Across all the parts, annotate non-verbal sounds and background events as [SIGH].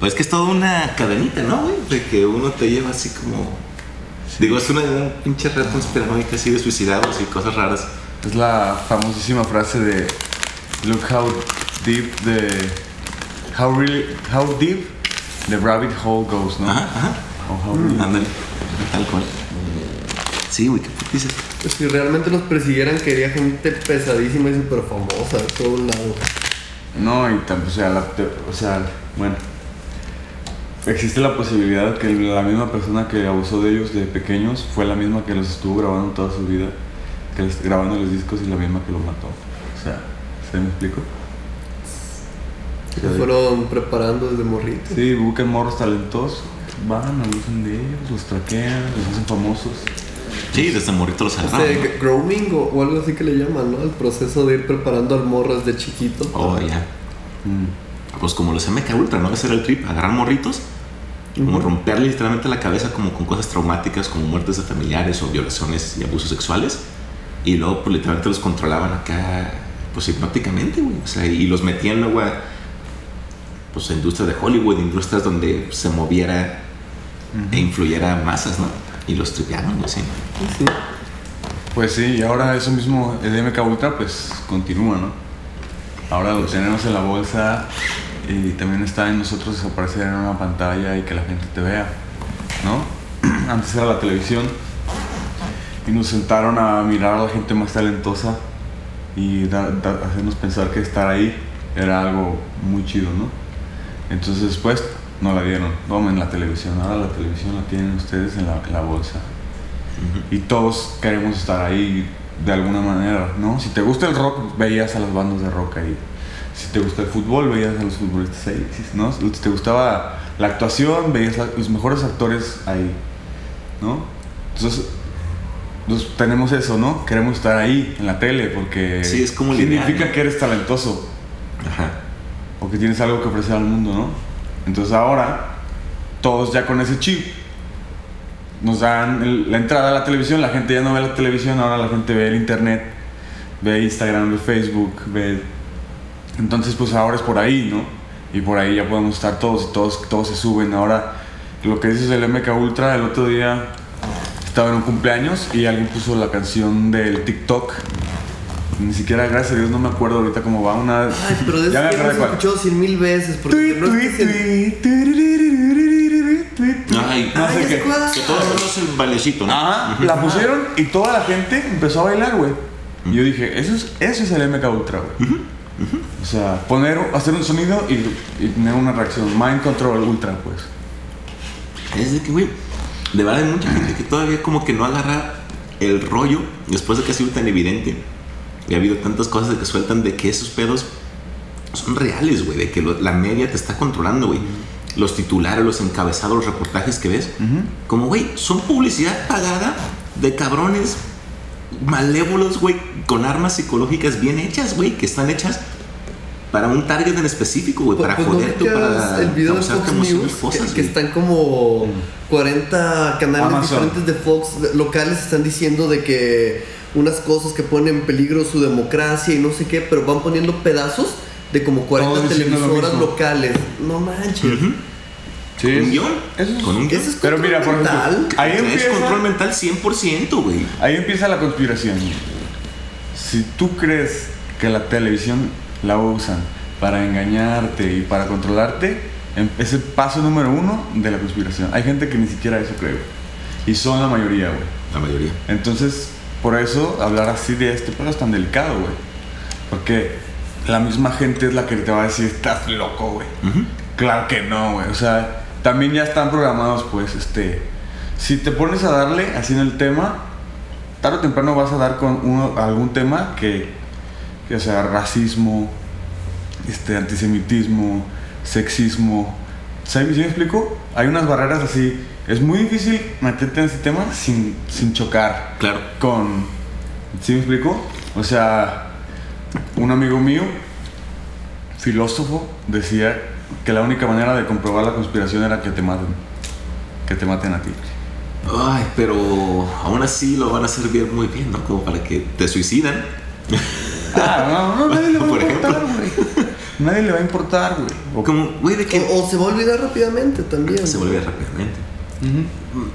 Pues es que es toda una cadenita, ¿no, güey? De que uno te lleva así como. Digo, es una, una pinche red conspiranoica así de suicidados y cosas raras. Es la famosísima frase de Look how deep the how really how deep the rabbit hole goes, ¿no? Ajá, ajá. O how really- Ándale, tal cual. Sí, güey, ¿qué dices? Pues si realmente los persiguieran, quería gente pesadísima y súper famosa de todos lados. No, y también, o sea, la o sea, bueno. Existe la posibilidad que la misma persona que abusó de ellos de pequeños fue la misma que los estuvo grabando toda su vida, que les, grabando los discos y la misma que los mató. O sea, ¿se me explico? Se fueron preparando desde morrito. Sí, buscan morros talentosos, van, abusan de ellos, los traquean, los hacen famosos. Sí, desde morrito los agarraron. Este, ¿no? grooming o, o algo así que le llaman, ¿no? El proceso de ir preparando al morro desde chiquito. Oh, ya. Mm. Pues como los MK Ultra, ¿no? Ese era el trip, agarrar morritos, como Ujú. romperle literalmente la cabeza como con cosas traumáticas, como muertes de familiares o violaciones y abusos sexuales. Y luego, pues literalmente los controlaban acá, pues hipnóticamente, güey. O sea, y los metían luego a, pues, a industrias de Hollywood, industrias donde se moviera e influyera masas, ¿no? Y los tripeaban, güey, sí. Sí. Pues sí, y ahora eso mismo, el MK Ultra, pues continúa, ¿no? Ahora lo tenemos en la bolsa y también está en nosotros aparecer en una pantalla y que la gente te vea, ¿no? [CLEARS THROAT] Antes era la televisión y nos sentaron a mirar a la gente más talentosa y da- da- hacernos pensar que estar ahí era algo muy chido, ¿no? Entonces después no la dieron, vamos en la televisión, ahora la televisión la tienen ustedes en la, en la bolsa y todos queremos estar ahí de alguna manera, ¿no? Si te gusta el rock, veías a las bandas de rock ahí. Si te gusta el fútbol, veías a los futbolistas ahí, ¿no? Si te gustaba la actuación, veías a los mejores actores ahí, ¿no? Entonces, pues, tenemos eso, ¿no? Queremos estar ahí, en la tele, porque Sí, es como el significa que eres talentoso Ajá. o que tienes algo que ofrecer al mundo, ¿no? Entonces ahora, todos ya con ese chip, nos dan el- la entrada a la televisión, la gente ya no ve la televisión, ahora la gente ve el internet, ve Instagram, ve Facebook, ve... Entonces pues ahora es por ahí, ¿no? Y por ahí ya podemos estar todos y todos, todos se suben. Ahora, lo que dices del MK Ultra, el otro día estaba en un cumpleaños y alguien puso la canción del TikTok. Ni siquiera, gracias a Dios, no me acuerdo ahorita cómo va. Una... Ay, pero de Ya me hemos cuál. escuchado cien mil veces. Porque no Ay, No sé qué. que todos somos el valecito, ¿no? Ajá, la pusieron y toda la gente empezó a bailar, güey. Y yo dije, eso es, eso es el MK Ultra, güey. O sea, poner, hacer un sonido y, y tener una reacción. Mind Control Ultra, pues. Es de que, güey, de verdad hay mucha gente que todavía como que no agarra el rollo después de que ha sido tan evidente. Y ha habido tantas cosas de que sueltan de que esos pedos son reales, güey, de que lo- la media te está controlando, güey. Los titulares, los encabezados, los reportajes que ves, como, güey, son publicidad pagada de cabrones malévolos, güey, con armas psicológicas bien hechas, güey, que están hechas para un target en específico, güey, para Pues, ¿no joderte, para el video de Fox News que, fosas, que güey. están como 40 canales Amazon. diferentes de Fox locales están diciendo de que unas cosas que ponen en peligro su democracia y no sé qué, pero van poniendo pedazos de como 40 Todos diciendo lo televisoras locales. No manches. Ujú. Sí, ¿Con un guion? Eso es, Con un guion. Eso es Pero mira, por ejemplo, mental. ahí es empieza, control mental 100%, güey. ahí empieza la conspiración. Si tú crees que la televisión la usan para engañarte y para controlarte, em- es el paso número uno de la conspiración. Hay gente que ni siquiera eso cree. güey. Y son la mayoría, güey. La mayoría. Entonces, por eso hablar así de este pedo es tan delicado, güey. Porque la misma gente es la que te va a decir, estás loco, güey. Claro que no, güey. O sea, también ya están programados, pues, este. Si te pones a darle así en el tema, tarde o temprano vas a dar con uno, algún tema que, que sea racismo, este, antisemitismo, sexismo. ¿Sabes? ¿Sí me explico? Hay unas barreras así. Es muy difícil meterte en ese tema sin, sin chocar Claro. con... ¿Sí me explico? O sea, un amigo mío, filósofo, decía que la única manera de comprobar la conspiración era que te maten. Que te maten a ti. Ay, pero aún así lo van a hacer bien muy bien, ¿no? Como para que te suicidan. Ah, no, no, nadie lo va [LAUGHS] Por a ejemplo. matar, güey. nadie le va a importar, güey. O como, güey, de que O, o se va a olvidar rápidamente también. se vuelve rápidamente.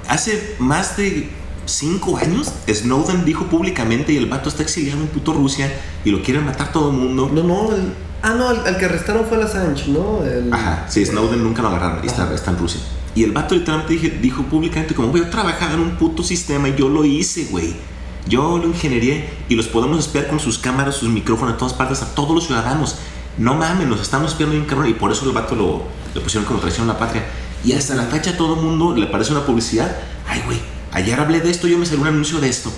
Hace más de cinco años, Snowden dijo públicamente y el vato está exiliado en puto Rusia y lo quieren matar todo el mundo. No, no, el- ah, no, el, el que arrestaron fue el Assange, ¿no? El, Ajá, sí, Snowden nunca lo agarraron y está, está en Rusia. Y el vato literalmente dije- dijo públicamente como, güey, yo trabajaba en un puto sistema y yo lo hice, güey. Yo lo ingenierié y los podemos espiar con sus cámaras, sus micrófonos, en todas partes, a todos los ciudadanos. No mames, nos estamos espiando bien cabrón y por eso el vato lo, le pusieron como traición a la patria. Y hasta la fecha a todo el mundo le parece una publicidad. Ay, güey, ayer hablé de esto, yo me salió un anuncio de esto.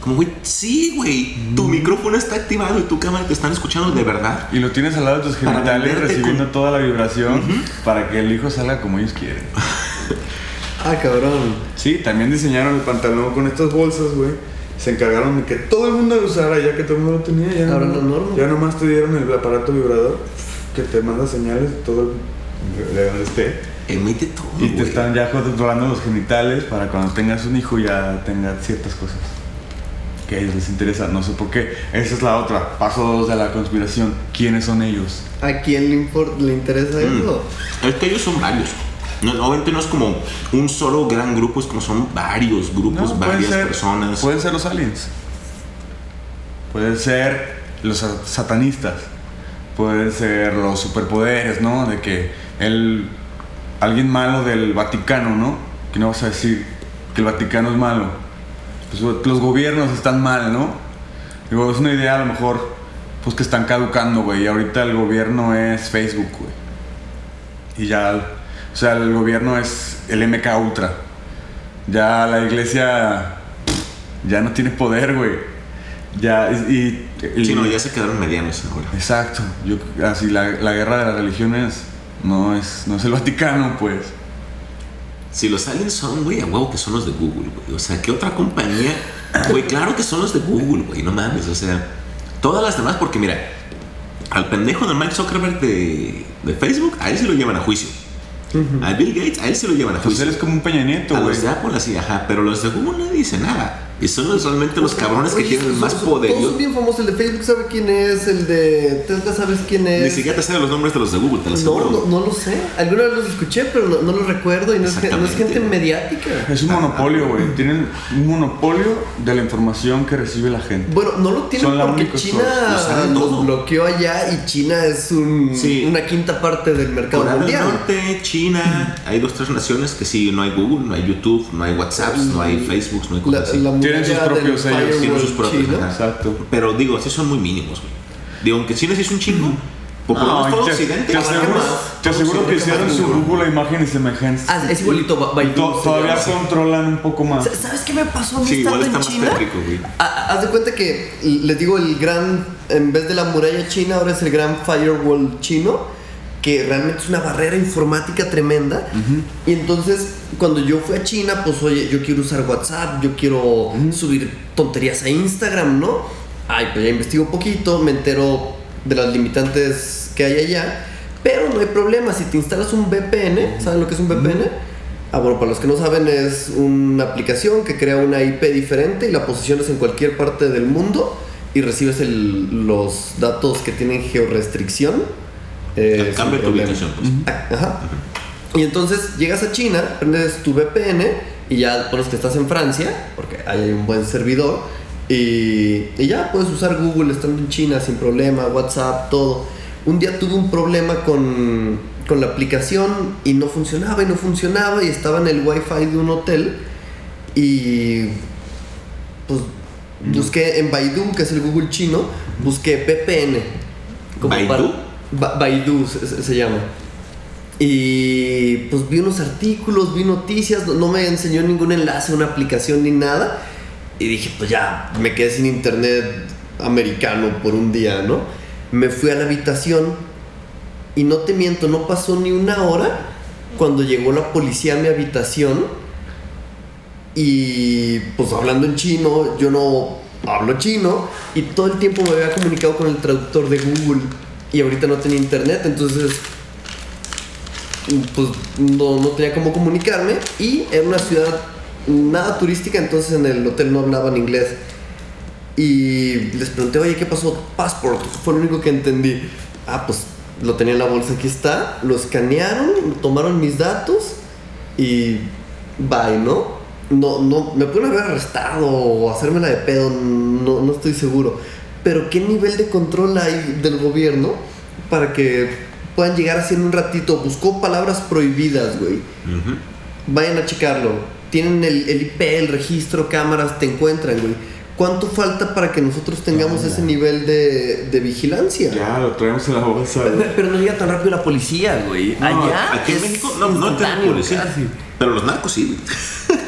Como, güey, sí, güey, tu micrófono está activado y tu cámara te están escuchando de verdad. Y lo tienes al lado de tus genitales recibiendo con- toda la vibración para que el hijo salga como ellos quieren. [LAUGHS] Ah, cabrón. Sí, también diseñaron el pantalón con estas bolsas, güey. Se encargaron de que todo el mundo lo usara, ya que todo el mundo lo tenía. Ya, Ahora no- norma. ya nomás te dieron el aparato vibrador que te manda señales de todo el, de donde esté. Emite todo. Y te están ya controlando los genitales para cuando tengas un hijo ya tenga ciertas cosas que a ellos les interesa. No sé por qué. Esa es la otra. Paso dos de la conspiración. ¿Quiénes son ellos? ¿A quién le, impor- le interesa Mm. eso? Es que ellos son varios. No, obviamente no es como un solo gran grupo, es como son varios grupos, No, varias ser- personas. Pueden ser los aliens. Pueden ser los sa- satanistas. Pueden ser los superpoderes, ¿no? De que el alguien malo del Vaticano, ¿no? Que no vas a decir que el Vaticano es malo. Pues, los gobiernos están mal, ¿no? Digo, es una idea a lo mejor pues que están caducando, güey. Y ahorita el gobierno es Facebook, güey. Y ya, o sea, el gobierno es el MK Ultra. Ya la iglesia ya no tiene poder, güey. Ya, y. y- Sí, no, ya se quedaron medianos ahora. Exacto. Yo, así, la, la guerra de las religiones no es, no es el Vaticano, pues. Si los aliens son, güey, a huevo que son los de Google, güey. O sea, ¿qué otra compañía? Güey, claro que son los de Google, güey, no mames. O sea, todas las demás, porque mira, al pendejo de Mike Zuckerberg de, de Facebook, a él se lo llevan a juicio. A Bill Gates, a él se lo llevan a Pues juicio. él es como un Peña Nieto, a güey. los de Apple así, ajá, pero los de Google nadie dice nada. Y son los- realmente los cabrones que Oye, tienen son- más son- poderío. Todos son bien famosos. El de Facebook sabe quién es. El de Tesla sabes quién es. Ni siquiera te sé los nombres de los de Google, te lo No, no, no lo sé. Alguna vez los escuché, pero no, no los recuerdo y no es, no es gente mediática. Es un monopolio, güey. Tienen un monopolio de la información que recibe la gente. Bueno, no lo tienen Son porque China lo los bloqueó allá y China es un, Sí. una quinta parte del mercado Corea del mundial. Norte, China, hay dos, tres naciones que sí, no hay Google, no hay YouTube, no hay WhatsApp, no hay Facebook, no hay La, cosas así. Tienen sus propios sellos, tienen sus propios. Exacto. Pero digo, sí son muy mínimos, güey. Digo, aunque China sí es un chingo, No, todo te, te aseguro, te aseguro que hicieron su Google imagen y semejanza. Ah, es igualito. To- se todavía llama. controlan un poco más. Sa- ¿Sabes qué me pasó a mí Sí, igual estando está en más China? tétrico, güey. Ah, Haz de cuenta que les digo el gran, en vez de la muralla china, ahora es el gran firewall chino, que realmente es una barrera informática tremenda. Y entonces, cuando yo fui a China, pues oye, yo quiero usar WhatsApp, yo quiero subir tonterías a Instagram, ¿no? Ay, pues ya investigo poquito, me entero de las limitantes que hay allá. Pero no hay problema, si te instalas un VPN, ¿saben lo que es un VPN? Ah, bueno, para los que no saben, es una aplicación que crea una IP diferente y la posicionas en cualquier parte del mundo y recibes el- los datos que tienen georrestricción. Eh, Cambia tu ubicación, pues. Ah, Ajá. Y entonces llegas a China, prendes tu VPN y ya pones que estás en Francia, porque ahí hay un buen servidor, y, y ya puedes usar Google estando en China sin problema, WhatsApp, todo. Un día tuve un problema con, con la aplicación y no funcionaba y no funcionaba y estaba en el wifi de un hotel y pues busqué en Baidu, que es el Google chino, busqué VPN. ¿Baidu? Ba- Baidu se llama. Y pues vi unos artículos, vi noticias, no, no me enseñó ningún enlace, una aplicación ni nada. Y dije, pues ya, me quedé sin internet americano por un día, ¿no? Me fui a la habitación y no te miento, no pasó ni una hora cuando llegó la policía a mi habitación y pues hablando en chino, yo no hablo chino y todo el tiempo me había comunicado con el traductor de Google y ahorita no tenía internet, entonces pues no, no tenía cómo comunicarme y era una ciudad nada turística, entonces en el hotel no hablaban inglés. Y les pregunté, oye, ¿qué pasó? Passport, fue lo único que entendí. Ah, pues lo tenía en la bolsa, aquí está, lo escanearon, tomaron mis datos y bye, ¿no? No, no, me pueden haber arrestado o hacérmela de pedo, no, no estoy seguro. Pero ¿qué nivel de control hay del gobierno para que puedan llegar así en un ratito? Buscó palabras prohibidas, güey. Ujú. Vayan a checarlo. Tienen el, el IP, el registro, cámaras, te encuentran, güey. ¿Cuánto falta para que nosotros tengamos ese nivel de, de vigilancia? Ya, lo traemos en la bolsa. Pero, no llega tan rápido la policía, güey. No, Allá. Aquí en México no, no tenemos policía. casi. Pero los narcos sí,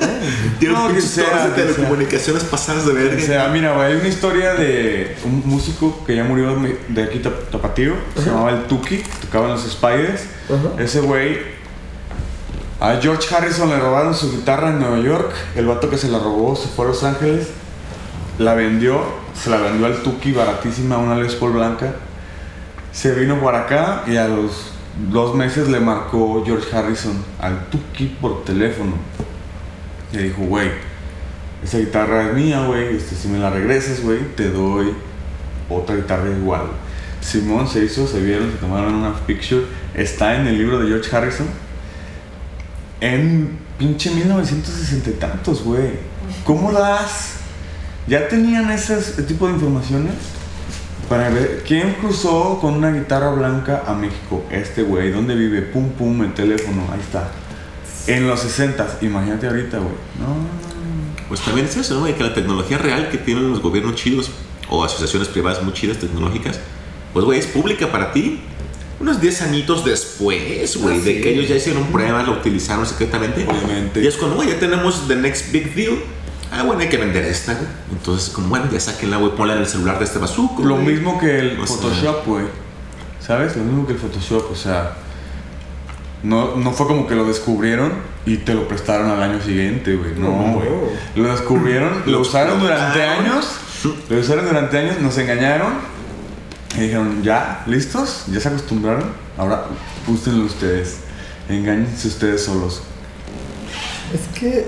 güey. Tienen No, que sea, de telecomunicaciones pasadas de verga. O sea, mira, güey, hay una historia de un músico que ya murió de aquí Tap- Tapatío, se llamaba el Tuki, tocaba en los Spiders. Ajá. Ese güey, a George Harrison le robaron su guitarra en Nueva York. El vato que se la robó se fue a Los Ángeles, la vendió, se la vendió al Tuki baratísima, una Les Paul blanca. Se vino por acá y a los dos meses le marcó George Harrison al Tuki por teléfono. Le dijo, güey, esa guitarra es mía, güey. Este, si me la regresas, güey, te doy otra guitarra igual. Simón se hizo, se vieron, se tomaron una picture. Está en el libro de George Harrison. En pinche 1960 y tantos, güey. ¿Cómo das? ¿Ya tenían ese tipo de informaciones? Para ver, ¿quién cruzó con una guitarra blanca a México? Este güey, ¿dónde vive? Pum, pum, el teléfono, ahí está. En los 60, imagínate ahorita, güey. No, Pues también es eso, ¿no? Que la tecnología real que tienen los gobiernos chidos o asociaciones privadas muy chidas tecnológicas, pues, güey, es pública para ti. Unos 10 añitos después, güey, Ah, de sí. que ellos ya hicieron pruebas, lo utilizaron secretamente. Obviamente. Y es cuando, güey, ya tenemos the next big deal. Ah, bueno, hay que vender esta, güey. Entonces, como, bueno, ya saquenla, güey, ponla en el celular de este bazuco. Lo güey. mismo que el O Photoshop, güey. ¿Sabes? Lo mismo que el Photoshop, o sea. No, no fue como que lo descubrieron y te lo prestaron al año siguiente, güey. No, No. güey. Lo descubrieron, lo usaron durante años. Lo usaron durante años, nos engañaron. Y dijeron, ya, ¿listos? ¿Ya se acostumbraron? Ahora úsenlo ustedes. Engáñense ustedes solos. Es que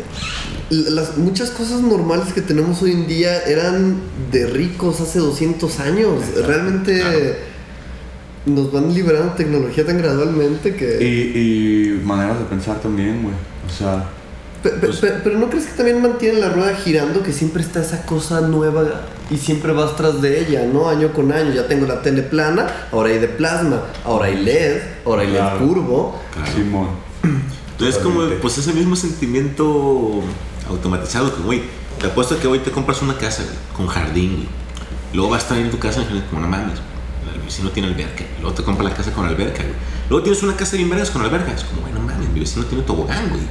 las muchas cosas normales que tenemos hoy en día eran de ricos hace 200 años. Realmente Claro. Nos van liberando tecnología tan gradualmente Y, que... y maneras de pensar también, güey. O sea, Pe- pe- pues- pe- pero ¿no crees que también mantienen la rueda girando? Que siempre está esa cosa nueva y siempre vas tras de ella, ¿no? Año con año. Ya tengo la tele plana, ahora hay de plasma, ahora hay LED, ahora hay Claro. LED curvo. Claro. Simón. Entonces, como, pues ese mismo sentimiento automatizado, como, güey, te apuesto que hoy te compras una casa güey, con jardín, güey. Luego vas a estar en tu casa y como, no el vecino tiene alberca. Luego te compras la casa con alberca, güey. Luego tienes una casa bien vergas con alberca. Es como, güey, no mames, mi vecino tiene tobogán, güey.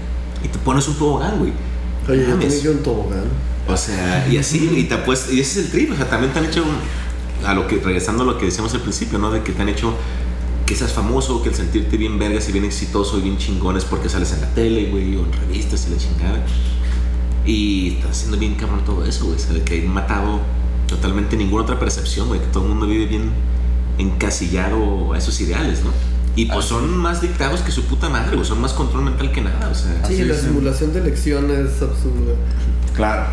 Y te pones un tobogán, güey. Oye, yo Mames. también quiero un tobogán. O sea, y así, y te apuestas, y ese es el trip, o sea, también te han hecho, a lo que, regresando a lo que decíamos al principio, ¿no? De que te han hecho que seas famoso, que el sentirte bien vergas y bien exitoso y bien chingón es porque sales en la tele, güey, o en revistas y la chingada. Y estás haciendo bien cabrón todo eso, güey, o sea, de que hay matado totalmente ninguna otra percepción, güey, que todo el mundo vive bien encasillado a esos ideales, ¿no? Y pues son más dictados que su puta madre, güey, son más control mental que nada, o sea. Sí, la simulación de elecciones es absurda. Claro.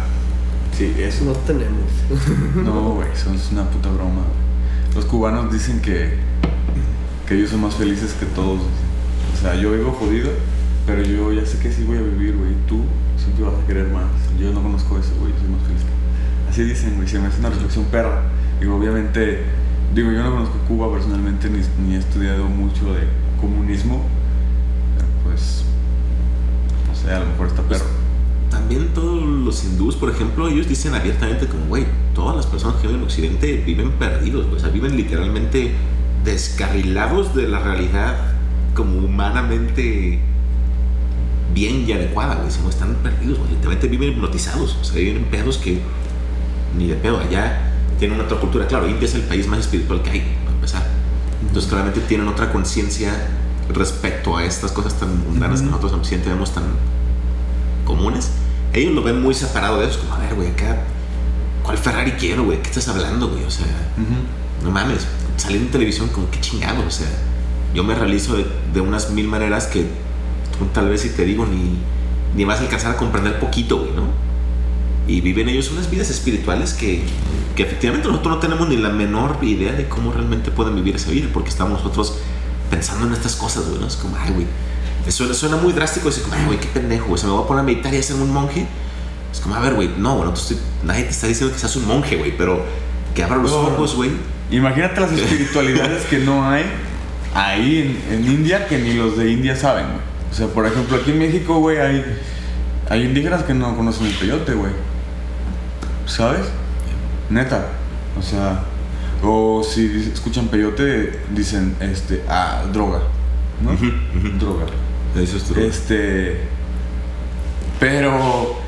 Sí, eso. No tenemos. [LAUGHS] No, güey, son es una puta broma. güey. Los cubanos dicen que, que ellos son más felices que todos. O sea, yo vivo jodido, pero yo ya sé que sí voy a vivir, güey. Tú siempre vas a querer más. Yo no conozco eso, güey, yo soy más feliz. que- Así dicen, güey, se me hace una reflexión perra. Digo, obviamente, digo, yo no conozco Cuba personalmente, ni, ni he estudiado mucho de comunismo, pero pues, no sé, a lo mejor está perro. También todos los hindús, por ejemplo, ellos dicen abiertamente como, güey, todas las personas que viven en Occidente viven perdidos, o sea, viven literalmente descarrilados de la realidad como humanamente bien y adecuada, güey, están perdidos, güey, literalmente viven hipnotizados, o sea, viven en pedos que ni de pedo, allá tienen otra cultura, claro, India es el país más espiritual que hay, para empezar, entonces claramente tienen otra conciencia respecto a estas cosas tan mundanas que Ujú. nosotros en Occidente vemos tan comunes, ellos lo ven muy separado de eso. Como, a ver, güey, acá, ¿cuál Ferrari quiero, güey? ¿Qué estás hablando, güey? O sea, Ujú. no mames, salir en televisión, como qué chingado, o sea, yo me realizo de, de unas mil maneras que tú tal vez si te digo ni, ni vas a alcanzar a comprender poquito, güey, ¿no? Y viven ellos unas vidas espirituales que, que efectivamente nosotros no tenemos ni la menor idea de cómo realmente pueden vivir esa vida, porque estamos nosotros pensando en estas cosas, güey, ¿no? Es como, ay, güey, suena, suena muy drástico, es como, ay, güey, qué pendejo, güey, se me va a poner a meditar y a ser un monje. Es como, a ver, güey, no, bueno, estoy, nadie te está diciendo que seas un monje, güey, pero que abra los No. ojos, güey. Imagínate las [LAUGHS] espiritualidades que no hay ahí en, en India que ni los de India saben, güey. O sea, por ejemplo, aquí en México, güey, hay, hay indígenas que no conocen el peyote, güey. ¿Sabes? Neta. O sea, o si escuchan peyote, dicen, este, ah, droga. ¿No? Droga. Eso es true. Este. Pero.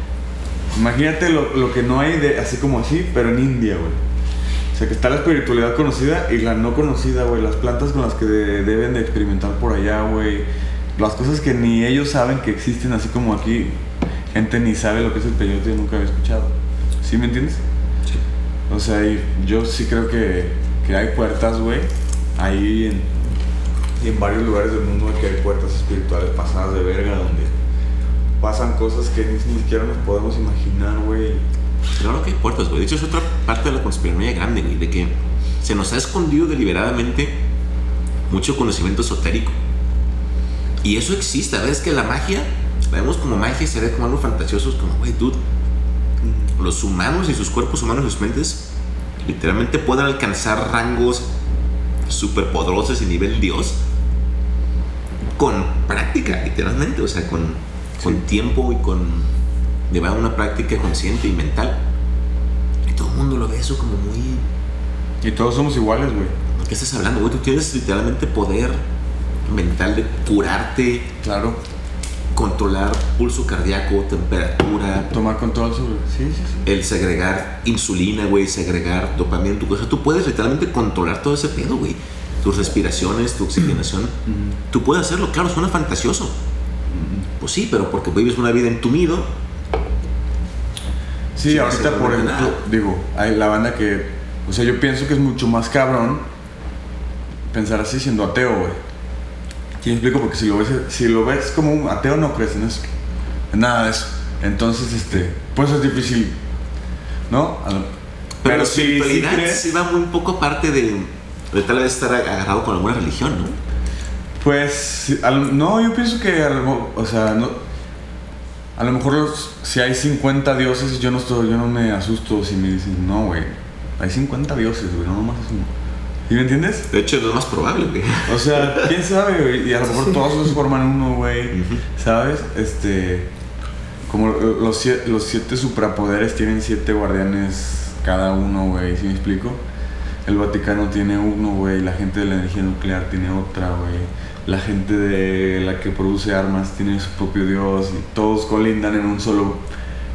Imagínate lo, lo que no hay de así como así, pero en India, güey. O sea, que está la espiritualidad conocida y la no conocida, güey. Las plantas con las que de- deben de experimentar por allá, güey. Las cosas que ni ellos saben que existen, así como aquí. Gente ni sabe lo que es el peyote y nunca había escuchado. ¿Sí me entiendes? Sí. O sea, yo sí creo que, que hay puertas, güey. Ahí en, y en varios lugares del mundo que hay puertas espirituales pasadas de verga donde pasan cosas que ni, ni siquiera nos podemos imaginar, güey. Claro que hay puertas, güey. De hecho, es otra parte de la conspiranoia grande, güey, de que se nos ha escondido deliberadamente mucho conocimiento esotérico. Y eso existe. A veces que la magia, la vemos como magia y se ve como algo fantasioso. Es como, güey, dude, los humanos y sus cuerpos humanos y sus mentes literalmente pueden alcanzar rangos superpoderosos y nivel Dios con práctica, literalmente. O sea, con, con tiempo y con llevar una práctica consciente y mental. Y todo el mundo lo ve eso como muy... Y todos somos iguales, güey. ¿De qué estás hablando, güey? Tú tienes literalmente poder mental de curarte, Claro. Controlar pulso cardíaco, temperatura, Tomar control sobre. Sí, sí, sí. el segregar insulina, güey, segregar dopamina en tu cosa. Tú puedes literalmente controlar todo ese pedo, güey. Tus respiraciones, tu oxigenación. Tú puedes hacerlo, claro, suena fantasioso. Pues sí, pero porque vives una vida entumido. Sí, Sí, ahorita por ejemplo, nada. digo, hay la banda que, o sea, yo pienso que es mucho más cabrón pensar así siendo ateo, güey. ¿Sí me explico? Porque si lo ves, si lo ves como un ateo no crees en eso, en nada de eso. Entonces, este, pues es difícil, ¿no? Pero, la si- espiritualidad crees- sí va muy poco aparte de, de tal vez estar agarrado con alguna religión, ¿no? Pues, al- no, yo pienso que, a lo- o sea, no, a lo mejor los- si hay 50 dioses, yo no, estoy, yo no me asusto si me dicen, no, güey, hay 50 dioses, güey, no nomás es uno. ¿Sí me entiendes? De hecho, es lo más probable, güey. O sea, quién sabe, güey, y a lo mejor todos se forman uno, güey. ¿sabes? Este, como los siete suprapoderes tienen siete guardianes cada uno, güey, ¿sí me explico? El Vaticano tiene uno, güey, la gente de la energía nuclear tiene otra, güey. La gente de la que produce armas tiene su propio dios y todos colindan en un solo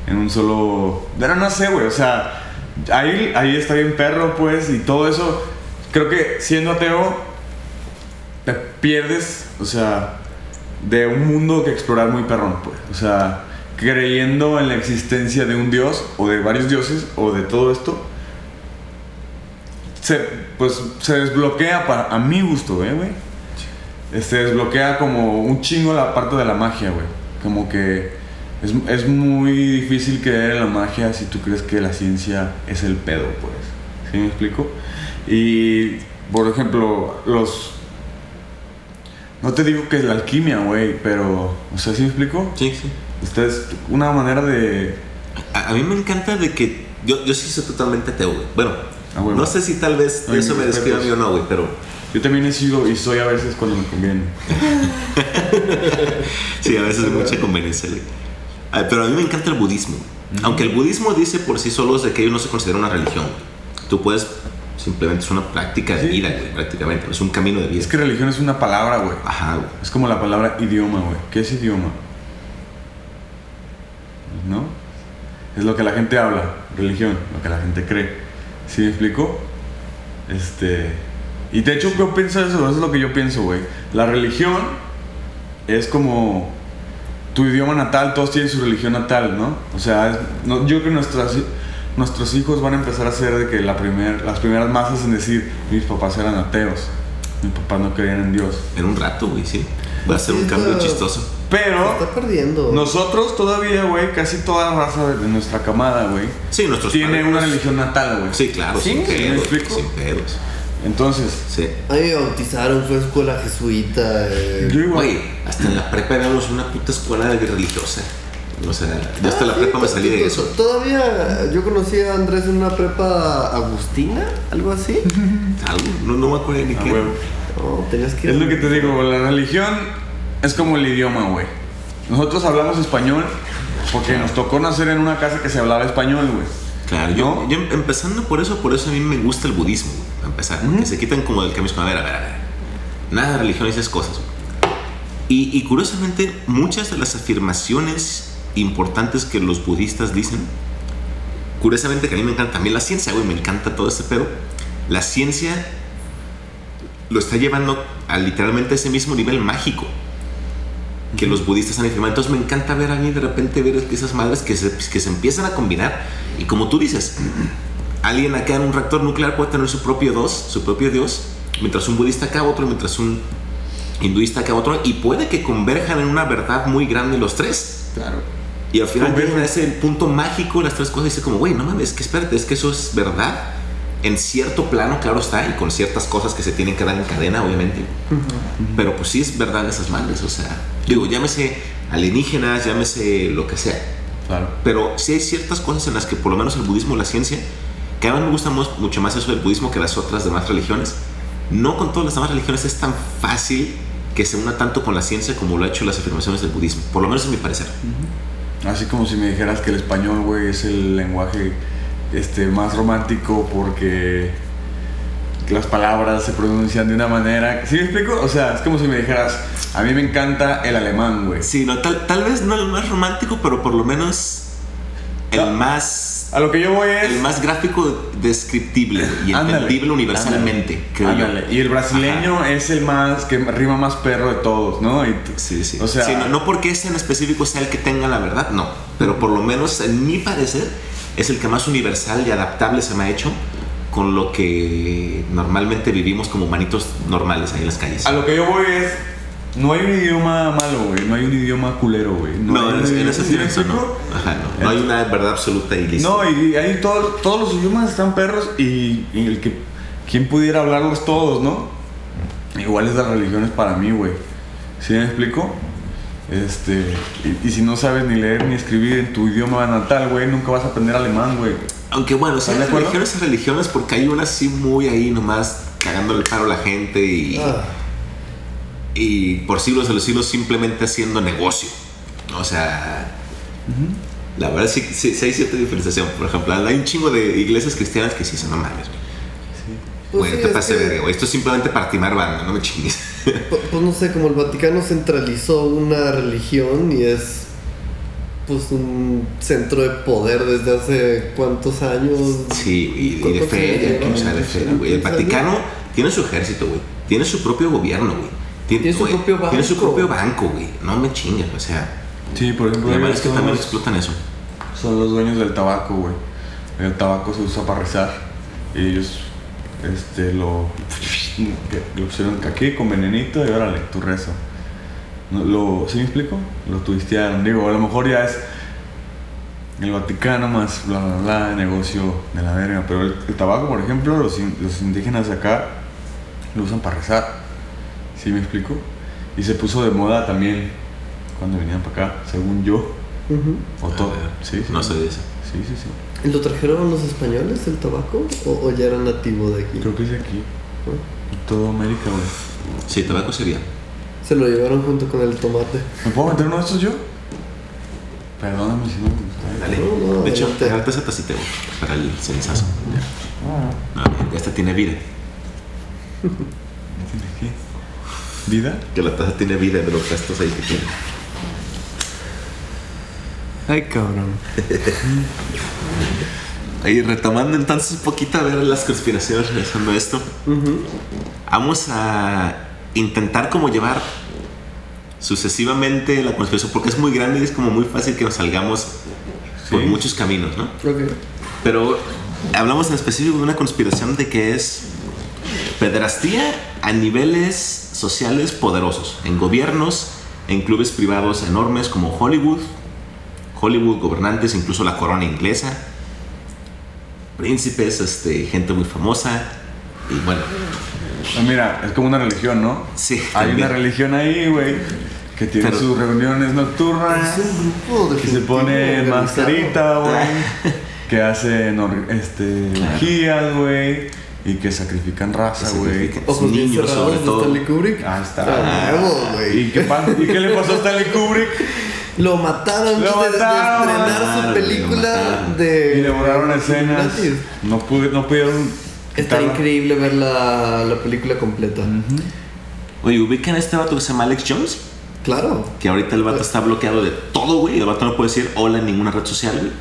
en un solo, pero no sé, güey, o sea, ahí ahí está bien perro, pues, y todo eso creo que siendo ateo te pierdes, o sea, de un mundo que explorar muy perrón, pues. O sea, creyendo en la existencia de un dios o de varios dioses o de todo esto, se, pues se desbloquea para, a mi gusto, ¿eh, güey. Este desbloquea como un chingo la parte de la magia, güey. Como que es, es muy difícil creer en la magia si tú crees que la ciencia es el pedo, pues. ¿Sí me explico? Y, por ejemplo, los... No te digo que es la alquimia, güey, pero... O sea, ¿sí me explico? Sí, sí. Esta es una manera de... A, a mí me encanta de que yo, yo sí soy totalmente ateo, güey. Bueno, Ah, no sé si tal vez eso me describe a mí o no, güey, pero Yo también he sido y soy a veces cuando me conviene. [LAUGHS] sí, a veces hay mucha conveniencia, güey. Pero a mí me encanta el budismo. Aunque el budismo dice por sí solo de que ello no se considera una religión. Tú puedes, simplemente es una práctica de Sí. vida, güey, prácticamente. Es un camino de vida. Es que religión es una palabra, güey. Ajá, güey. Es como la palabra idioma, güey. ¿Qué es idioma? ¿No? Es lo que la gente habla, religión, lo que la gente cree. ¿Sí me explico? Este. Y de hecho, yo pienso eso, eso es lo que yo pienso, güey. La religión es como tu idioma natal, todos tienen su religión natal, ¿no? O sea, es- no- yo creo que nuestras, nuestros hijos van a empezar a ser de que la primer, las primeras masas en decir, mis papás eran ateos, mis papás no creían en Dios. En un rato, güey, sí. Va a ser un cambio chistoso. Pero Está perdiendo. nosotros todavía, güey, casi toda la raza de, de nuestra camada, güey, Sí, nuestros tiene padres. una religión natal, güey. Sí, claro, ¿Sí? sin ¿Sí me pedos. explico? Sin pedos. Entonces, Sí. A mí me bautizaron, fue escuela jesuita. eh. yo igual. Güey, hasta en la prepa éramos una puta escuela de religiosa. O sea, yo hasta la Ah, prepa sí, me salí de eso. Todavía yo conocí a Andrés en una prepa agustina, algo así. [LAUGHS] Algo, no, no me acuerdo ni Ah, qué. No, tenías que. Es lo que te digo, la religión es como el idioma, güey. Nosotros hablamos español porque nos tocó nacer en una casa que se hablaba español, güey. Claro, yo, ¿No? yo empezando por eso, por eso a mí me gusta el budismo, güey, empezar. Porque se quitan como del camino. A ver, a ver, a ver. Nada de religión y esas cosas. güey. Y, y curiosamente, muchas de las afirmaciones importantes que los budistas dicen, curiosamente que a mí me encanta también la ciencia, güey, me encanta todo este pedo. La ciencia lo está llevando a literalmente ese mismo nivel mágico que los budistas han afirmado. Entonces me encanta ver a mí de repente ver esas madres que se, que se empiezan a combinar. Y como tú dices, alguien acá en un reactor nuclear puede tener su propio Dios, su propio Dios, mientras un budista acá otro, mientras un hinduista acá otro, y puede que converjan en una verdad muy grande los tres. Claro. Y al final llegan a ese punto mágico de las tres cosas y dice como, güey, no mames, que espérate, es que eso es verdad. En cierto plano, claro está, y con ciertas cosas que se tienen que dar en cadena, obviamente. Pero pues sí es verdad esas madres, o sea, digo, llámese alienígenas, llámese lo que sea. Claro. Pero sí hay ciertas cosas en las que por lo menos el budismo la ciencia, que a mí me gusta mu- mucho más eso del budismo que las otras demás religiones, no con todas las demás religiones es tan fácil que se una tanto con la ciencia como lo ha hecho las afirmaciones del budismo, por lo menos en mi parecer. Así como si me dijeras que el español, güey, es el lenguaje este, más romántico porque las palabras se pronuncian de una manera. ¿Sí me explico? O sea, es como si me dijeras, a mí me encanta el alemán, güey. Sí, no, tal, tal vez no el más romántico, pero por lo menos el más A lo que yo voy es. el más gráfico descriptible y Ándale, entendible universalmente, ándale, creo ándale. yo. Y el brasileño es el más que rima más perro de todos, ¿no? Y Sí, sí. O sea- Sí, no, no porque ese en específico sea el que tenga la verdad, no. Pero por lo menos, en mi parecer, es el que más universal y adaptable se me ha hecho con lo que normalmente vivimos como humanitos normales ahí en las calles. a lo que yo voy es. No hay un idioma malo, güey. No hay un idioma culero, güey. No, hay en, en idioma- ese ¿sí me sentido no. Ajá, no. No hay una verdad absoluta y listo. No, y ahí todo- todos los idiomas están perros y, y el que quien pudiera hablarlos todos, ¿no? Igual es las religiones para mí, güey. ¿Sí me explico? Este, y, y si no sabes ni leer ni escribir en tu idioma natal, güey, nunca vas a aprender alemán, güey. Aunque bueno, ¿Estás hay de acuerdo? religiones y religiones porque hay unas sí muy ahí nomás cagándole el paro a la gente y, Ah, y por siglos de los siglos simplemente haciendo negocio. O sea, la verdad sí, sí- sí hay cierta diferenciación. Por ejemplo, hay un chingo de iglesias cristianas que sí dicen, no mames, pues Güey, sí, no te es pases de que- verga. Esto es simplemente para timar banda, no me chingues. Pu- Pues no sé, como el Vaticano centralizó una religión y es pues un centro de poder desde hace cuántos años. Sí, y, y de ¿Cuántos fe, años o sea, de fe, güey. El Vaticano tiene su ejército, güey. Tiene su propio gobierno, güey. Tiene su propio Tiene su banco. propio banco, güey. No me chingues, o sea. Sí, por ejemplo, La verdad ellos es que son también los- explotan eso. son los dueños del tabaco, güey. El tabaco se usa para rezar y ellos este, lo, [LAUGHS] lo pusieron aquí con venenito y órale, tu rezo. Lo, ¿Sí me explico? Lo twistearon. Digo, a lo mejor ya es el Vaticano más bla bla bla, negocio de la verga. Pero el, el tabaco, por ejemplo, los, los indígenas de acá lo usan para rezar. ¿Sí me explico? Y se puso de moda también cuando venían para acá, según yo. O todo. A ver, Sí, sí. No sé de eso. Sí, sí, sí. ¿Y ¿Lo trajeron los españoles el tabaco o, o ya era nativo de aquí? Creo que es de aquí. ¿No? En toda América, güey. Sí, tabaco sería. Se lo llevaron junto con el tomate. ¿Me puedo meter uno de estos yo? Perdóname si no me gusta. Dale. No, no, de hecho, agarrate esa tacita, güey, para el cenizazo. No, mira, esta tiene vida. [LAUGHS] ¿Tiene qué? ¿Vida? Que la taza tiene vida de los restos ahí que tiene. Ay, cabrón. [LAUGHS] Ahí retomando entonces un poquito a ver las conspiraciones regresando a esto. Vamos a intentar como llevar sucesivamente la conspiración porque es muy grande y es como muy fácil que nos salgamos por muchos caminos, ¿no? Ok. Pero hablamos en específico de una conspiración de que es pederastía a niveles sociales poderosos, en gobiernos en clubes privados enormes como Hollywood, Hollywood, gobernantes, incluso la corona inglesa, príncipes, este, gente muy famosa. Y bueno, Ah, mira, es como una religión, ¿no? sí. Hay también. una religión ahí, güey, que tiene Pero- sus reuniones nocturnas, Es un grupo que se pone mascarita, güey, [LAUGHS] que hacen este, Claro. orgías, güey, y que sacrifican raza, güey. Ojos bien Niños, cerrados sobre todo. Stanley Kubrick. Ahí está. Ah, huevo, güey. ¿Y qué, pa- ¿Y qué le pasó a Stanley Kubrick? Lo mataron Lo antes de- de, mataron. estrenar su lo película mataron. de. Y le borraron escenas. No, pude, no pudieron. Está quitarla. increíble ver la, la película completa. Ujú. Oye, ubican a este vato que se llama Alex Jones, Claro. que ahorita el vato está bloqueado de todo, güey. El vato no puede decir hola en ninguna red social, güey.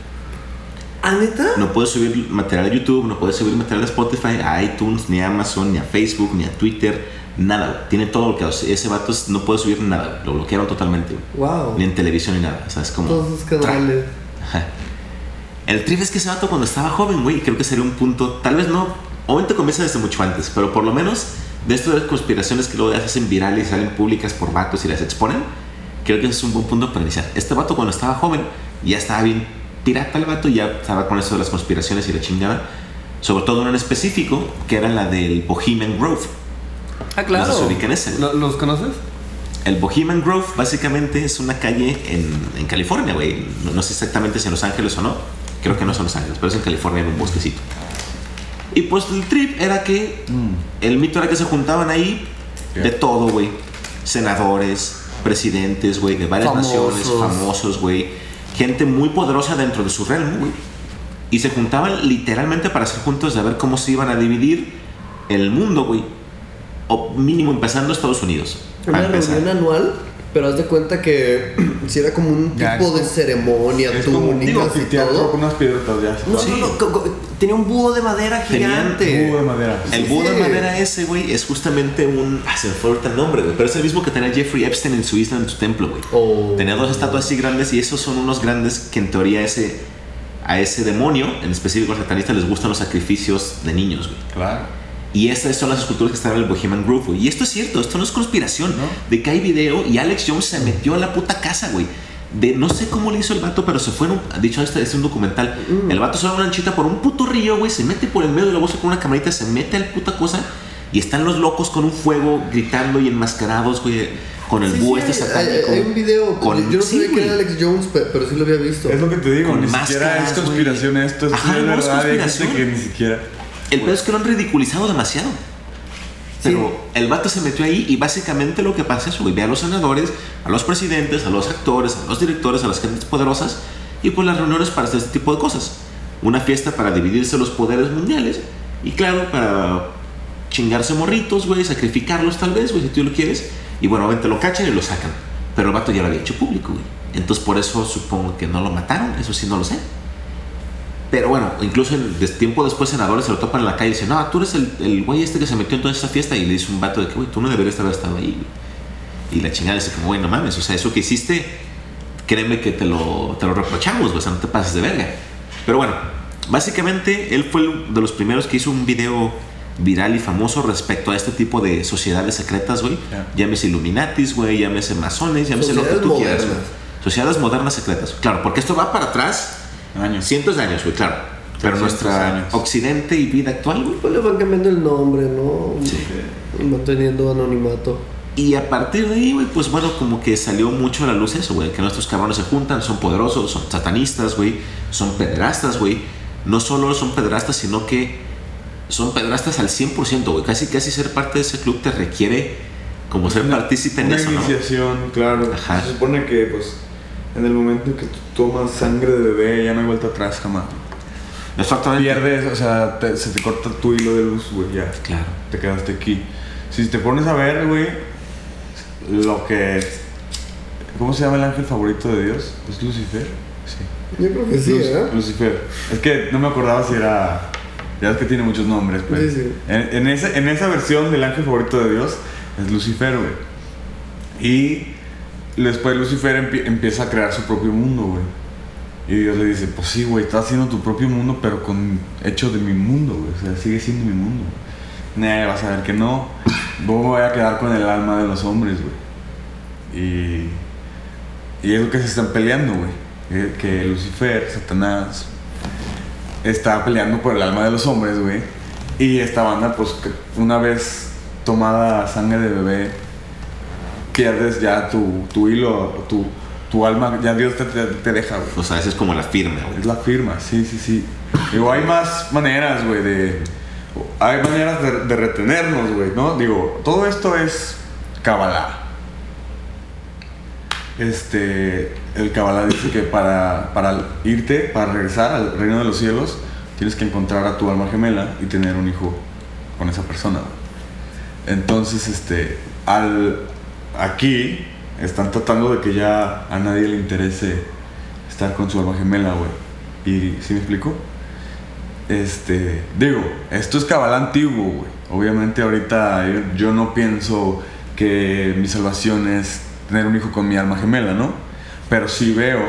¿Ah, neta? No puede subir material a YouTube, no puede subir material a Spotify, a iTunes, ni a Amazon, ni a Facebook, ni a Twitter, nada. Tiene todo bloqueado. Ese vato no puede subir nada. Lo bloquearon totalmente. Wow. Ni en televisión ni nada. O sea, es como. Todos sus canales. El trip es que ese vato cuando estaba joven, güey, creo que sería un punto, tal vez no, obviamente comienza desde mucho antes, pero por lo menos de esto de las conspiraciones que luego ya se hacen virales y salen públicas por vatos y las exponen, creo que ese es un buen punto para iniciar. Este vato cuando estaba joven ya estaba bien pirata el vato, ya estaba con eso de las conspiraciones y la chingada, sobre todo uno en específico, que era la del Bohemian Grove. Ah, claro. No ubican ese. ¿Lo- ¿Los conoces? El Bohemian Grove básicamente es una calle en, en California, güey. No, no sé exactamente si en Los Ángeles o no. Creo que no son Los Ángeles, pero es en California, en un bosquecito. Y pues el trip era que Mm. el mito era que se juntaban ahí de Yeah. todo, güey. Senadores, presidentes, güey, de varias naciones, famosos, güey. Gente muy poderosa dentro de su realm, güey. Y se juntaban literalmente para hacer juntos de ver cómo se iban a dividir el mundo, güey. O mínimo empezando Estados Unidos. Una reunión anual, pero haz de cuenta que [CLEARS THROAT] si era como un Ya, tipo es de como- ceremonia, túnicas digo, y teatro todo. con unas piedritas ya. No, Sí. no, no, tenía un búho de madera gigante. Búho de madera. El Sí, búho de madera ese, güey, es justamente un. Ah, se me fue ahorita el nombre, güey. Pero es el mismo que tenía Jeffrey Epstein en su isla, en su templo, güey. Oh. Tenía dos estatuas así grandes y esos son unos grandes que en teoría ese, a ese demonio, en específico a los satanistas, les gustan los sacrificios de niños, güey. Claro. Y estas son las esculturas que están en el Bohemian Grove, güey. Y esto es cierto, esto no es conspiración. No. De que hay video y Alex Jones se metió a la puta casa, güey. De no sé cómo le hizo el vato, pero se fue en un. Dicho este es un documental. Mm. El vato se va una anchita por un puto río, güey. Se mete por el medio de la bolsa con una camarita, se mete al puta cosa. Y están los locos con un fuego gritando y enmascarados, güey. Con el Sí, búho sí, este satánico. hay un video. Con- yo no sí, sabía que era Alex Jones, pe- pero sí lo había visto. Es lo que te digo, Con ni siquiera es conspiración esto, esto Ajá, es no es verdad, conspiración. que ni siquiera... El peor es que lo han ridiculizado demasiado. Pero Sí. el vato se metió ahí y básicamente lo que pasa es, güey, ve a los senadores, a los presidentes, a los actores, a los directores, a las gentes poderosas y pues las reuniones para hacer este tipo de cosas. Una fiesta para dividirse los poderes mundiales y claro, para chingarse morritos, güey, sacrificarlos tal vez, güey, si tú lo quieres. Y bueno, obviamente lo cachan y lo sacan. Pero el vato ya lo había hecho público, güey. Entonces por eso supongo que no lo mataron, eso sí no lo sé. Pero bueno, incluso en, des- tiempo después senadores se lo topan en la calle y dicen, no, tú eres el, el güey este que se metió en toda esta fiesta y le dice un vato de que, güey, tú no deberías haber estado ahí. güey". Y la chingada dice como, güey, no mames, o sea, eso que hiciste, créeme que te lo, te lo reprochamos, güey, o sea, no te pases de verga. Pero bueno, básicamente él fue el de los primeros que hizo un video viral y famoso respecto a este tipo de sociedades secretas, güey. Ya. Llámese Illuminatis, güey, llámese masones, llámese lo que tú quieras. modernas. güey. Sociedades modernas secretas. Claro, porque esto va para atrás Años. cientos de años, güey, claro. Pero 300 nuestra occidente y vida actual, güey. Pues le van cambiando el nombre, ¿no? Sí. Manteniendo anonimato. Y a partir de ahí, güey, pues bueno, como que salió mucho a la luz eso, güey. Que nuestros cabrones se juntan, son poderosos, son satanistas, güey. Son pederastas, güey. No solo son pederastas, sino que son pederastas al 100%, güey. Casi, casi ser parte de ese club te requiere como ser Una- partícipe en una eso, ¿no? iniciación, claro. Ajá. Se supone que, pues, en el momento en que tú tomas sangre de bebé, ya no hay vuelta atrás jamás. Exactamente. Pierdes, o sea, te- se te corta tu hilo de luz, güey, ya. Claro. Te quedaste aquí. Si te pones a ver, güey, lo que... ¿Cómo se llama el ángel favorito de Dios? ¿Es Lucifer? Sí. Yo creo que sí, Luz- ¿eh? Lucifer. Es que no me acordaba si era. Ya es que tiene muchos nombres, pues. Sí, sí. En, en esa, en esa versión del ángel favorito de Dios es Lucifer, güey. Y después Lucifer empie- empieza a crear su propio mundo, güey. Y Dios le dice: Pues sí, güey, estás haciendo tu propio mundo, pero con hecho de mi mundo, güey. O sea, sigue siendo mi mundo. Nah, vas a ver que no. Me voy a quedar con el alma de los hombres, güey. Y, y es lo que se están peleando, güey. Eh, Que Lucifer, Satanás, está peleando por el alma de los hombres, güey. Y esta banda, pues, una vez tomada sangre de bebé, pierdes ya tu, tu hilo, tu, tu alma, ya Dios te, te, te deja, güey. O sea, esa es como la firma, güey. Es la firma, sí, sí, sí. Digo, hay más maneras, güey, de... Hay maneras de, de retenernos, güey, ¿no? Digo, todo esto es Kabbalah. Este, el Kabbalah dice que para, para irte, para regresar al reino de los cielos, tienes que encontrar a tu alma gemela y tener un hijo con esa persona. Entonces, este, al, aquí están tratando de que ya a nadie le interese estar con su alma gemela, güey. ¿Y si me explico? Este, digo, esto es Kabbalah antiguo, güey. Obviamente ahorita yo, no pienso que mi salvación es tener un hijo con mi alma gemela, ¿no? Pero sí veo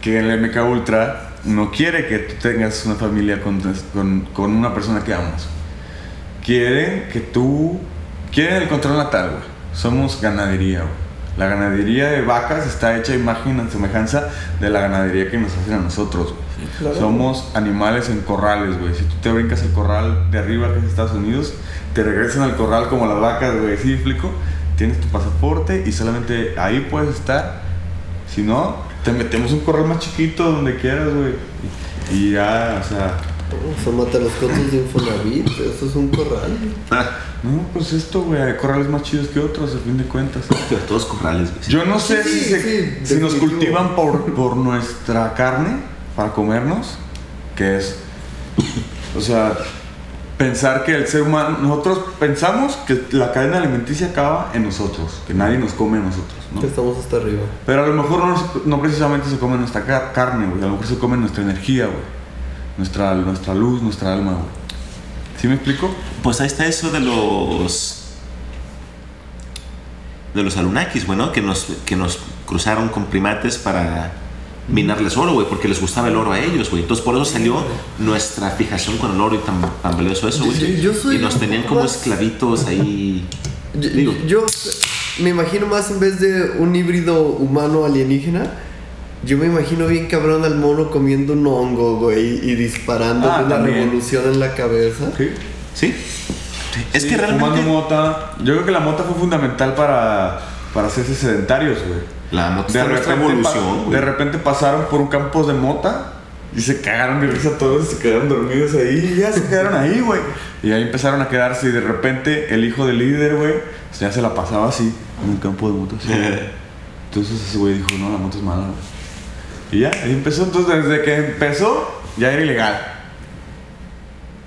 que el MK Ultra no quiere que tú tengas una familia con, con, con una persona que amas. Quieren que tú... Quieren el control natal, güey. Somos ganadería, güey. La ganadería de vacas está hecha imagen y semejanza de la ganadería que nos hacen a nosotros, güey. Claro. Somos animales en corrales, güey. Si tú te brincas el corral de arriba, que es Estados Unidos, te regresan al corral como las vacas, güey. ¿Sí explico? Tienes tu pasaporte y solamente ahí puedes estar. Si no, te metemos un corral más chiquito donde quieras, güey. Y ya, o sea, O sea, mata los cotos de Infonavit, eso es un corral. Ah, no, pues esto, güey, hay corrales más chidos que otros, a fin de cuentas. pero todos corrales, güey. Yo no sé Sí, si, se- sí, si nos cultivan por, por nuestra carne para comernos, que es, o sea, pensar que el ser humano, nosotros pensamos que la cadena alimenticia acaba en nosotros, que nadie nos come a nosotros, ¿no? Que estamos hasta arriba. Pero a lo mejor no, no precisamente se come nuestra car- carne, güey, a lo mejor se come nuestra energía, güey, nuestra, nuestra luz, nuestra alma, güey. ¿Sí me explico? Pues ahí está eso de los. de los Anunnakis, güey, ¿no? Que nos, que nos cruzaron con primates para minarles oro, güey, porque les gustaba el oro a ellos, güey. Entonces por eso salió nuestra fijación con el oro y tan, tan valioso eso, güey. Yo- yo soy y nos tenían como más- esclavitos ahí. Yo, Digo. yo me imagino más en vez de un híbrido humano alienígena. Yo me imagino bien cabrón al mono comiendo un hongo, güey, y disparando Ah, una también. revolución en la cabeza. Sí. ¿Sí? Es Sí, que realmente. Fumando mota. Yo creo que la mota fue fundamental para, para hacerse sedentarios, güey. La moto De repente, pa- evolución, de repente pasaron por un campo de mota y se cagaron de risa todos y se quedaron dormidos ahí. Y ya se quedaron ahí, güey. Y ahí empezaron a quedarse y de repente el hijo del líder, güey, ya se la pasaba así en el campo de moto. así. [LAUGHS] Entonces ese güey dijo, no, la moto es mala, güey. Y ya, ahí empezó. Entonces desde que empezó ya era ilegal.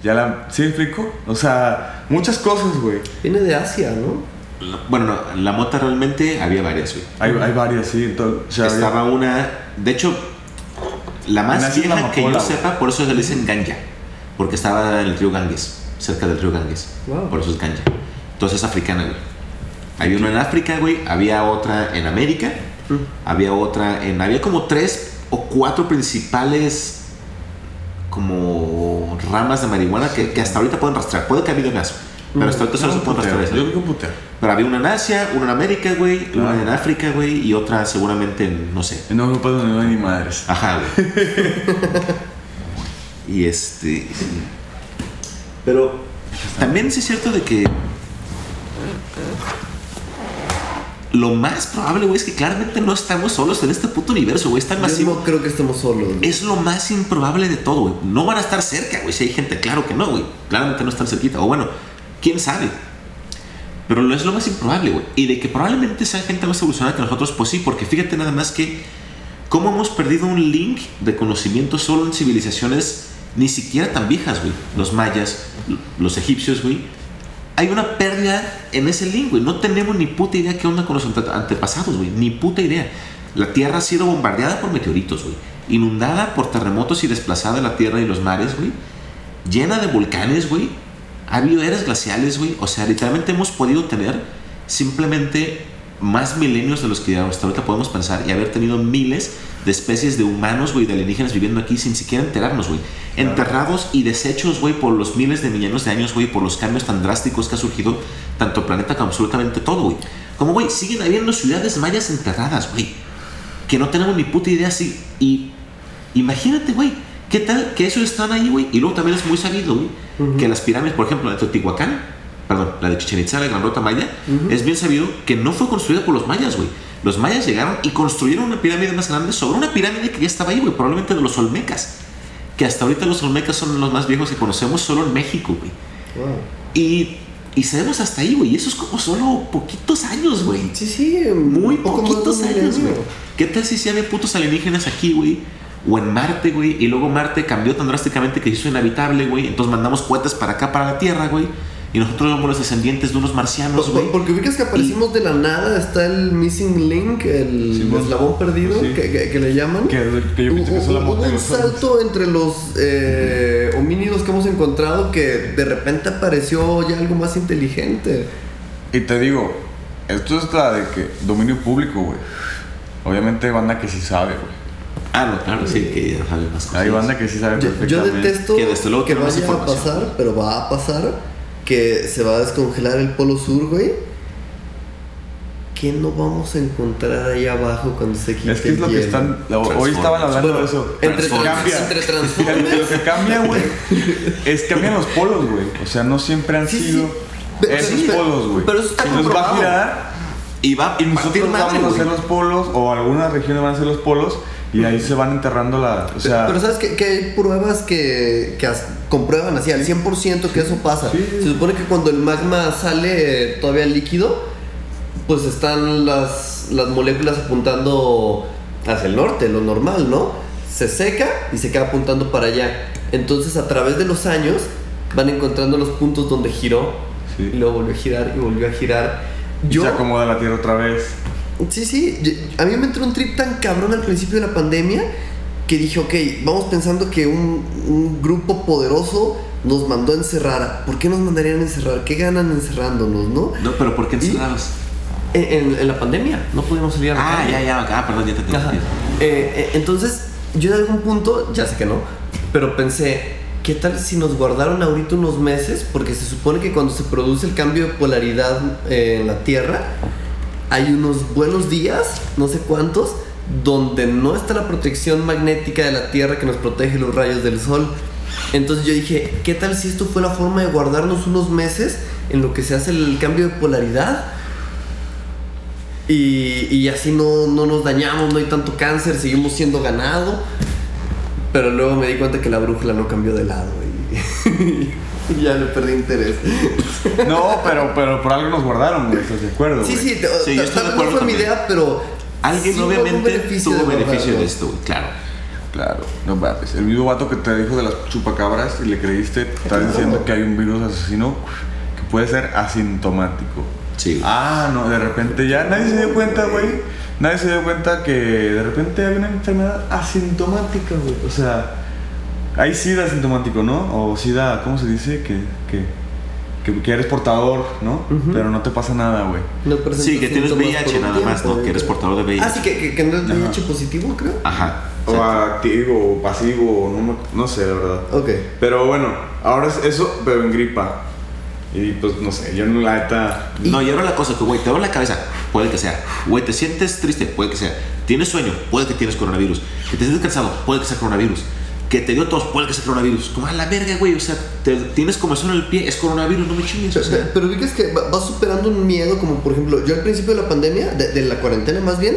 Ya la... ¿Sí me explico? O sea, muchas cosas, güey. Viene de Asia, ¿no? La- Bueno, no, la mota realmente había varias, güey. Hay, hay varias, sí. Entonces, o sea, había- Estaba una. De hecho, la más la vieja que yo güey. sepa, por eso se le dicen ganja. Porque estaba en el río Ganges, cerca del río Ganges. Wow. Por eso es ganja. Entonces es africana, güey. Había una en África, güey. Había otra en América. Había otra en. Había como tres o cuatro principales. Como ramas de marihuana que, que hasta ahorita pueden rastrear. Puede que ha habido más. Pero hasta ahorita solo se pueden rastrear. Yo esas. creo que un putero. Pero había una en Asia, una en América, güey. Claro. Una en África, güey. Y otra seguramente en. No sé. En Europa donde no hay ni madres. Ajá, güey. [LAUGHS] y este. Pero también sí es cierto de que. Lo más probable, güey, es que claramente no estamos solos en este puto universo, güey. Es tan Yo masivo. no creo que estemos solos. güey. Es lo más improbable de todo, güey. No van a estar cerca, güey. Si hay gente, claro que no, güey. Claramente no están cerquita. O bueno, quién sabe. Pero no es lo más improbable, güey. Y de que probablemente sea gente más evolucionada que nosotros, pues sí, porque fíjate nada más que cómo hemos perdido un link de conocimiento solo en civilizaciones ni siquiera tan viejas, güey. Los mayas, los egipcios, güey. Hay una pérdida en ese link, güey. No tenemos ni puta idea qué onda con los ante- antepasados, güey. Ni puta idea. La Tierra ha sido bombardeada por meteoritos, güey. Inundada por terremotos y desplazada la Tierra y los mares, güey. Llena de volcanes, güey. Ha habido eras glaciales, güey. O sea, literalmente hemos podido tener simplemente más milenios de los que hasta ahorita podemos pensar y haber tenido miles de especies de humanos, güey, de alienígenas viviendo aquí sin siquiera enterarnos, güey. Enterrados y desechos, güey, por los miles de millones de años, güey, por los cambios tan drásticos que ha surgido tanto el planeta como absolutamente todo, güey. Como, güey, siguen habiendo ciudades mayas enterradas, güey, que no tenemos ni puta idea así. Y imagínate, güey, ¿qué tal que esos están ahí, güey? Y luego también es muy sabido, güey, que las pirámides, por ejemplo, la de Teotihuacán, perdón, la de Chichen Itza, la Gran Rota Maya, es bien sabido que no fue construida por los mayas, güey. Los mayas llegaron y construyeron una pirámide más grande sobre una pirámide que ya estaba ahí, güey, probablemente de los olmecas. Que hasta ahorita los olmecas son los más viejos que conocemos solo en México, güey. Wow. Y, y sabemos hasta ahí, güey. Y eso es como solo poquitos años, güey. Sí, sí, Muy poco poquitos años, güey. ¿Qué tal si había putos alienígenas aquí, güey? O en Marte, güey. Y luego Marte cambió tan drásticamente que hizo inhabitable, güey. Entonces mandamos cohetes para acá, para la Tierra, güey. Y nosotros somos los descendientes de unos marcianos, Por- güey. por- Porque ubicas que aparecimos de la nada, está el missing link, el Simón. eslabón perdido, Sí. que, que- que le llaman. Que, que yo pienso que es la Hubo un salto entre los eh, homínidos que hemos encontrado que de repente apareció ya algo más inteligente. Y te digo, esto es la de que dominio público, güey. Obviamente banda que sí sabe, güey. Ah, no, claro, sí, que ya sabe más cosas. Hay banda que sí sabe Yo, yo perfectamente. detesto Que desde luego que vaya a pasar, pero va a pasar que se va a descongelar el polo sur, güey. ¿Qué no vamos a encontrar ahí abajo cuando se quite Es que es lo que hielo? están. Hoy Transformers. estaban hablando Bueno, de eso. entre, Cambia. [LAUGHS] entre Fíjate, Transformers. lo que cambia, güey, es cambian los polos, güey. O sea, no siempre han Sí, sido sí. Pero- esos pero- polos, güey. pero eso está Y nos va a comprobado. girar Y va y a partir nosotros madre, vamos a hacer güey. los polos o algunas regiones van a hacer los polos y ahí se van enterrando la. O sea, pero sabes que, que hay pruebas que, que as- comprueban así al 100% que eso pasa. Sí. Se supone que cuando el magma sale todavía líquido, pues están las, las moléculas apuntando hacia el norte, lo normal, ¿no? Se seca y se queda apuntando para allá. Entonces a través de los años van encontrando los puntos donde giró Sí. y luego volvió a girar y volvió a girar. y Yo, se acomoda la tierra otra vez. Sí, sí. A mí me entró un trip tan cabrón al principio de la pandemia que dije, ok, vamos pensando que un, un grupo poderoso nos mandó a encerrar. ¿Por qué nos mandarían a encerrar? ¿Qué ganan encerrándonos, no? No, pero ¿por qué encerrados? En, en- en la pandemia no podíamos salir a la Ah, calle. ya, ya, ah, perdón, ya te entendí. Eh, eh, entonces, yo en algún punto, ya sé que no, pero pensé, ¿qué tal si nos guardaron ahorita unos meses? Porque se supone que cuando se produce el cambio de polaridad eh, en la Tierra, hay unos buenos días, no sé cuántos, donde no está la protección magnética de la Tierra que nos protege los rayos del Sol. Entonces yo dije, ¿qué tal si esto fue la forma de guardarnos unos meses en lo que se hace el cambio de polaridad? Y, y así no, no nos dañamos, no hay tanto cáncer, seguimos siendo ganado. Pero luego me di cuenta que la brújula no cambió de lado y, y [LAUGHS] ya le perdí interés. No, pero, pero por algo nos guardaron. ¿Estás de acuerdo? Sí, sí, Sí, yo estoy de no fue mi idea, pero Alguien sí obviamente beneficio tuvo de beneficio de esto, güey, claro. Claro, no mames. El mismo vato que te dijo de las chupacabras y le creíste, está diciendo que hay un virus asesino que puede ser asintomático. Sí. Ah, no, de repente ya nadie se dio cuenta, güey. Nadie se dio cuenta que de repente hay una enfermedad asintomática, güey. O sea, hay SIDA asintomático, ¿no? O SIDA, ¿cómo se dice? Que, que, que, que eres portador, ¿no? Ujú. Pero no te pasa nada, güey. No Sí, que tienes VIH nada más, tiempo, ¿no? Que eres portador de VIH. Ah, sí, que, que, que no es Ajá. VIH positivo, creo. Ajá. O activo, o pasivo, no, no sé, la verdad. Ok. Pero bueno, ahora es eso, pero en gripa. Y pues no sé, yo no la neta. No, y ahora la cosa que, güey, te duele la cabeza, puede que sea. Güey, te sientes triste, puede que sea. Tienes sueño, puede que tienes coronavirus. Que te sientes cansado, puede que sea coronavirus. Que te dio tos, puede que sea coronavirus. Como a la verga, güey, o sea, te, tienes comezón en el pie, es coronavirus, no me chingues. O Pero, sea, pero ubicas que va- vas superando un miedo, como por ejemplo, yo al principio de la pandemia, de, de la cuarentena más bien,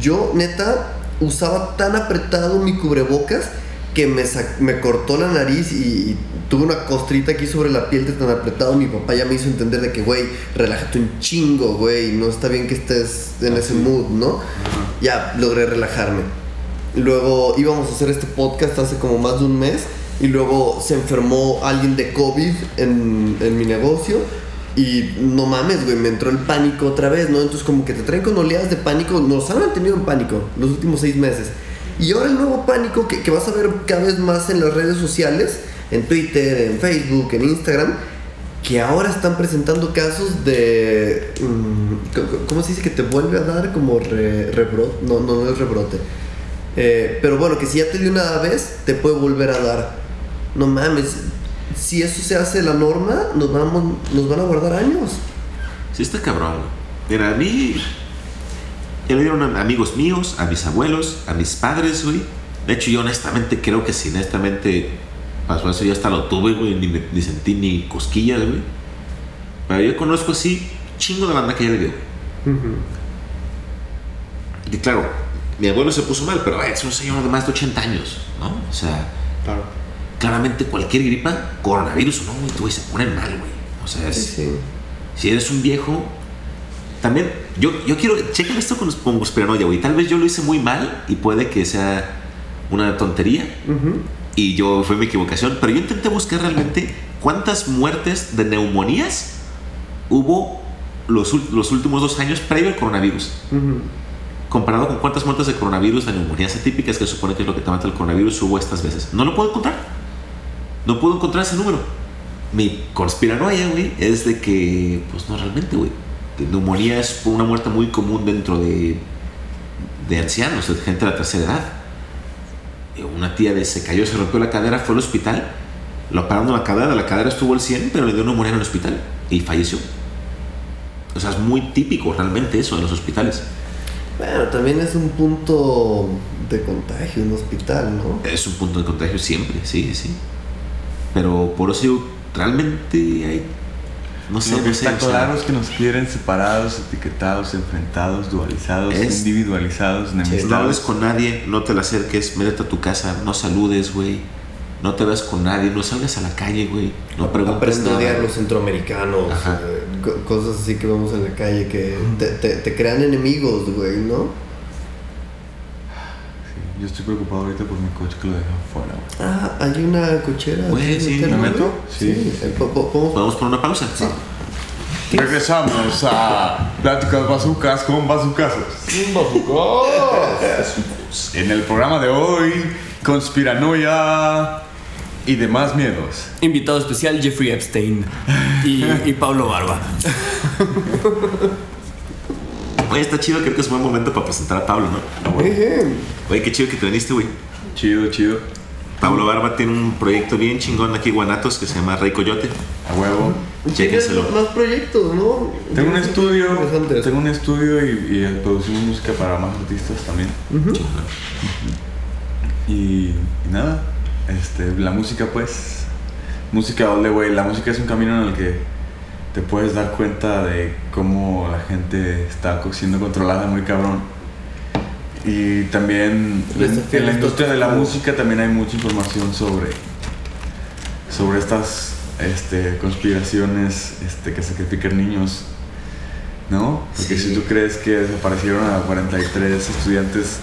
yo neta usaba tan apretado mi cubrebocas que me, me cortó la nariz y, y tuve una costrita aquí sobre la piel de tan apretado. Mi papá ya me hizo entender de que, güey, relájate un chingo, güey, no está bien que estés en ese mood, ¿no? Ya logré relajarme. Luego íbamos a hacer este podcast hace como más de un mes y luego se enfermó alguien de COVID en, en mi negocio y no mames, güey, me entró el pánico otra vez, ¿no? Entonces como que te traen con oleadas de pánico, nos han mantenido en pánico los últimos seis meses. Y ahora el nuevo pánico que, que vas a ver cada vez más en las redes sociales, en Twitter, en Facebook, en Instagram, que ahora están presentando casos de. mm, ¿Cómo se dice? Que te vuelve a dar como re- rebrote. No, no, no es rebrote. Eh, pero bueno, que si ya te dio una vez, te puede volver a dar. No mames. Si eso se hace la norma, nos, vamos, nos van a guardar años. Sí, está cabrón. Mira, a mí. Ya le dieron a amigos míos, a mis abuelos, a mis padres, güey. De hecho, yo honestamente creo que si honestamente pasó eso, yo hasta lo tuve, güey. Ni, me- ni sentí ni cosquillas, güey. Pero yo conozco así chingo de banda que ya le dio. Y claro, mi abuelo se puso mal, pero es un señor de más de 80 años, ¿no? O sea, Claro. claramente cualquier gripa, coronavirus o no, güey, tú, se ponen mal, güey. O sea, es, sí. si eres un viejo, también, yo, yo quiero, chequen esto con, con conspiranoia, güey. Tal vez yo lo hice muy mal y puede que sea una tontería y yo fue mi equivocación, pero yo intenté buscar realmente cuántas muertes de neumonías hubo los, los últimos dos años previo al coronavirus. Comparado con cuántas muertes de coronavirus, de neumonías atípicas, que se supone que es lo que te mata el coronavirus, hubo estas veces. No lo puedo encontrar. No puedo encontrar ese número. Mi conspiranoia, güey, es de que, pues no realmente, güey. Neumonía es una muerte muy común dentro de, de ancianos, de gente de la tercera edad. Eh, Una tía de se cayó, se rompió la cadera, fue al hospital, lo operaron la cadera, la cadera estuvo al 100, pero le dio neumonía en el hospital y falleció. O sea, es muy típico realmente eso en los hospitales. Bueno, también es un punto de contagio, un hospital, ¿no? Es un punto de contagio siempre, sí, sí. Pero por eso digo, realmente hay. No sé, Lo que no sé. está claro es que nos quieren separados, etiquetados, enfrentados, dualizados, Es- individualizados, no hables enemistados. con nadie, no te la acerques, métete a tu casa, no saludes, güey. No te veas con nadie, no salgas a la calle, güey. No preguntes nada. odiar los centroamericanos, eh, co- cosas así que vemos en la calle que te, te- te crean enemigos, güey, ¿no? Sí, yo estoy preocupado ahorita por mi coche que lo dejan fuera. güey. Ah, hay una cochera. Güey, sí, ¿me meto? Sí. eh, po- po- ¿podemos- ¿Podemos poner una pausa? Sí. Regresamos a Pláticas Bazucas con Bazucasos. En el programa de hoy, conspiranoia y demás miedos. Invitado especial Jeffrey Epstein y, y Pablo Barba. [LAUGHS] Oye, está chido, creo que es un buen momento para presentar a Pablo, ¿no? Ejé. Oye, qué chido que te viniste, güey. Chido, chido. Pablo Barba tiene un proyecto bien chingón aquí en Guanatos que se llama Rey Coyote. A huevo. Chéquenselo. Tienes más proyectos, ¿no? Tengo un estudio, tengo un estudio y, y producimos música para más artistas también. Y, y nada, este, la música pues, música doble güey, la música es un camino en el que te puedes dar cuenta de cómo la gente está siendo controlada muy cabrón. Y también en, la industria de la música también hay mucha información sobre sobre estas este, conspiraciones este, que sacrifican niños, ¿no? Porque Sí. si tú crees que desaparecieron a 43 estudiantes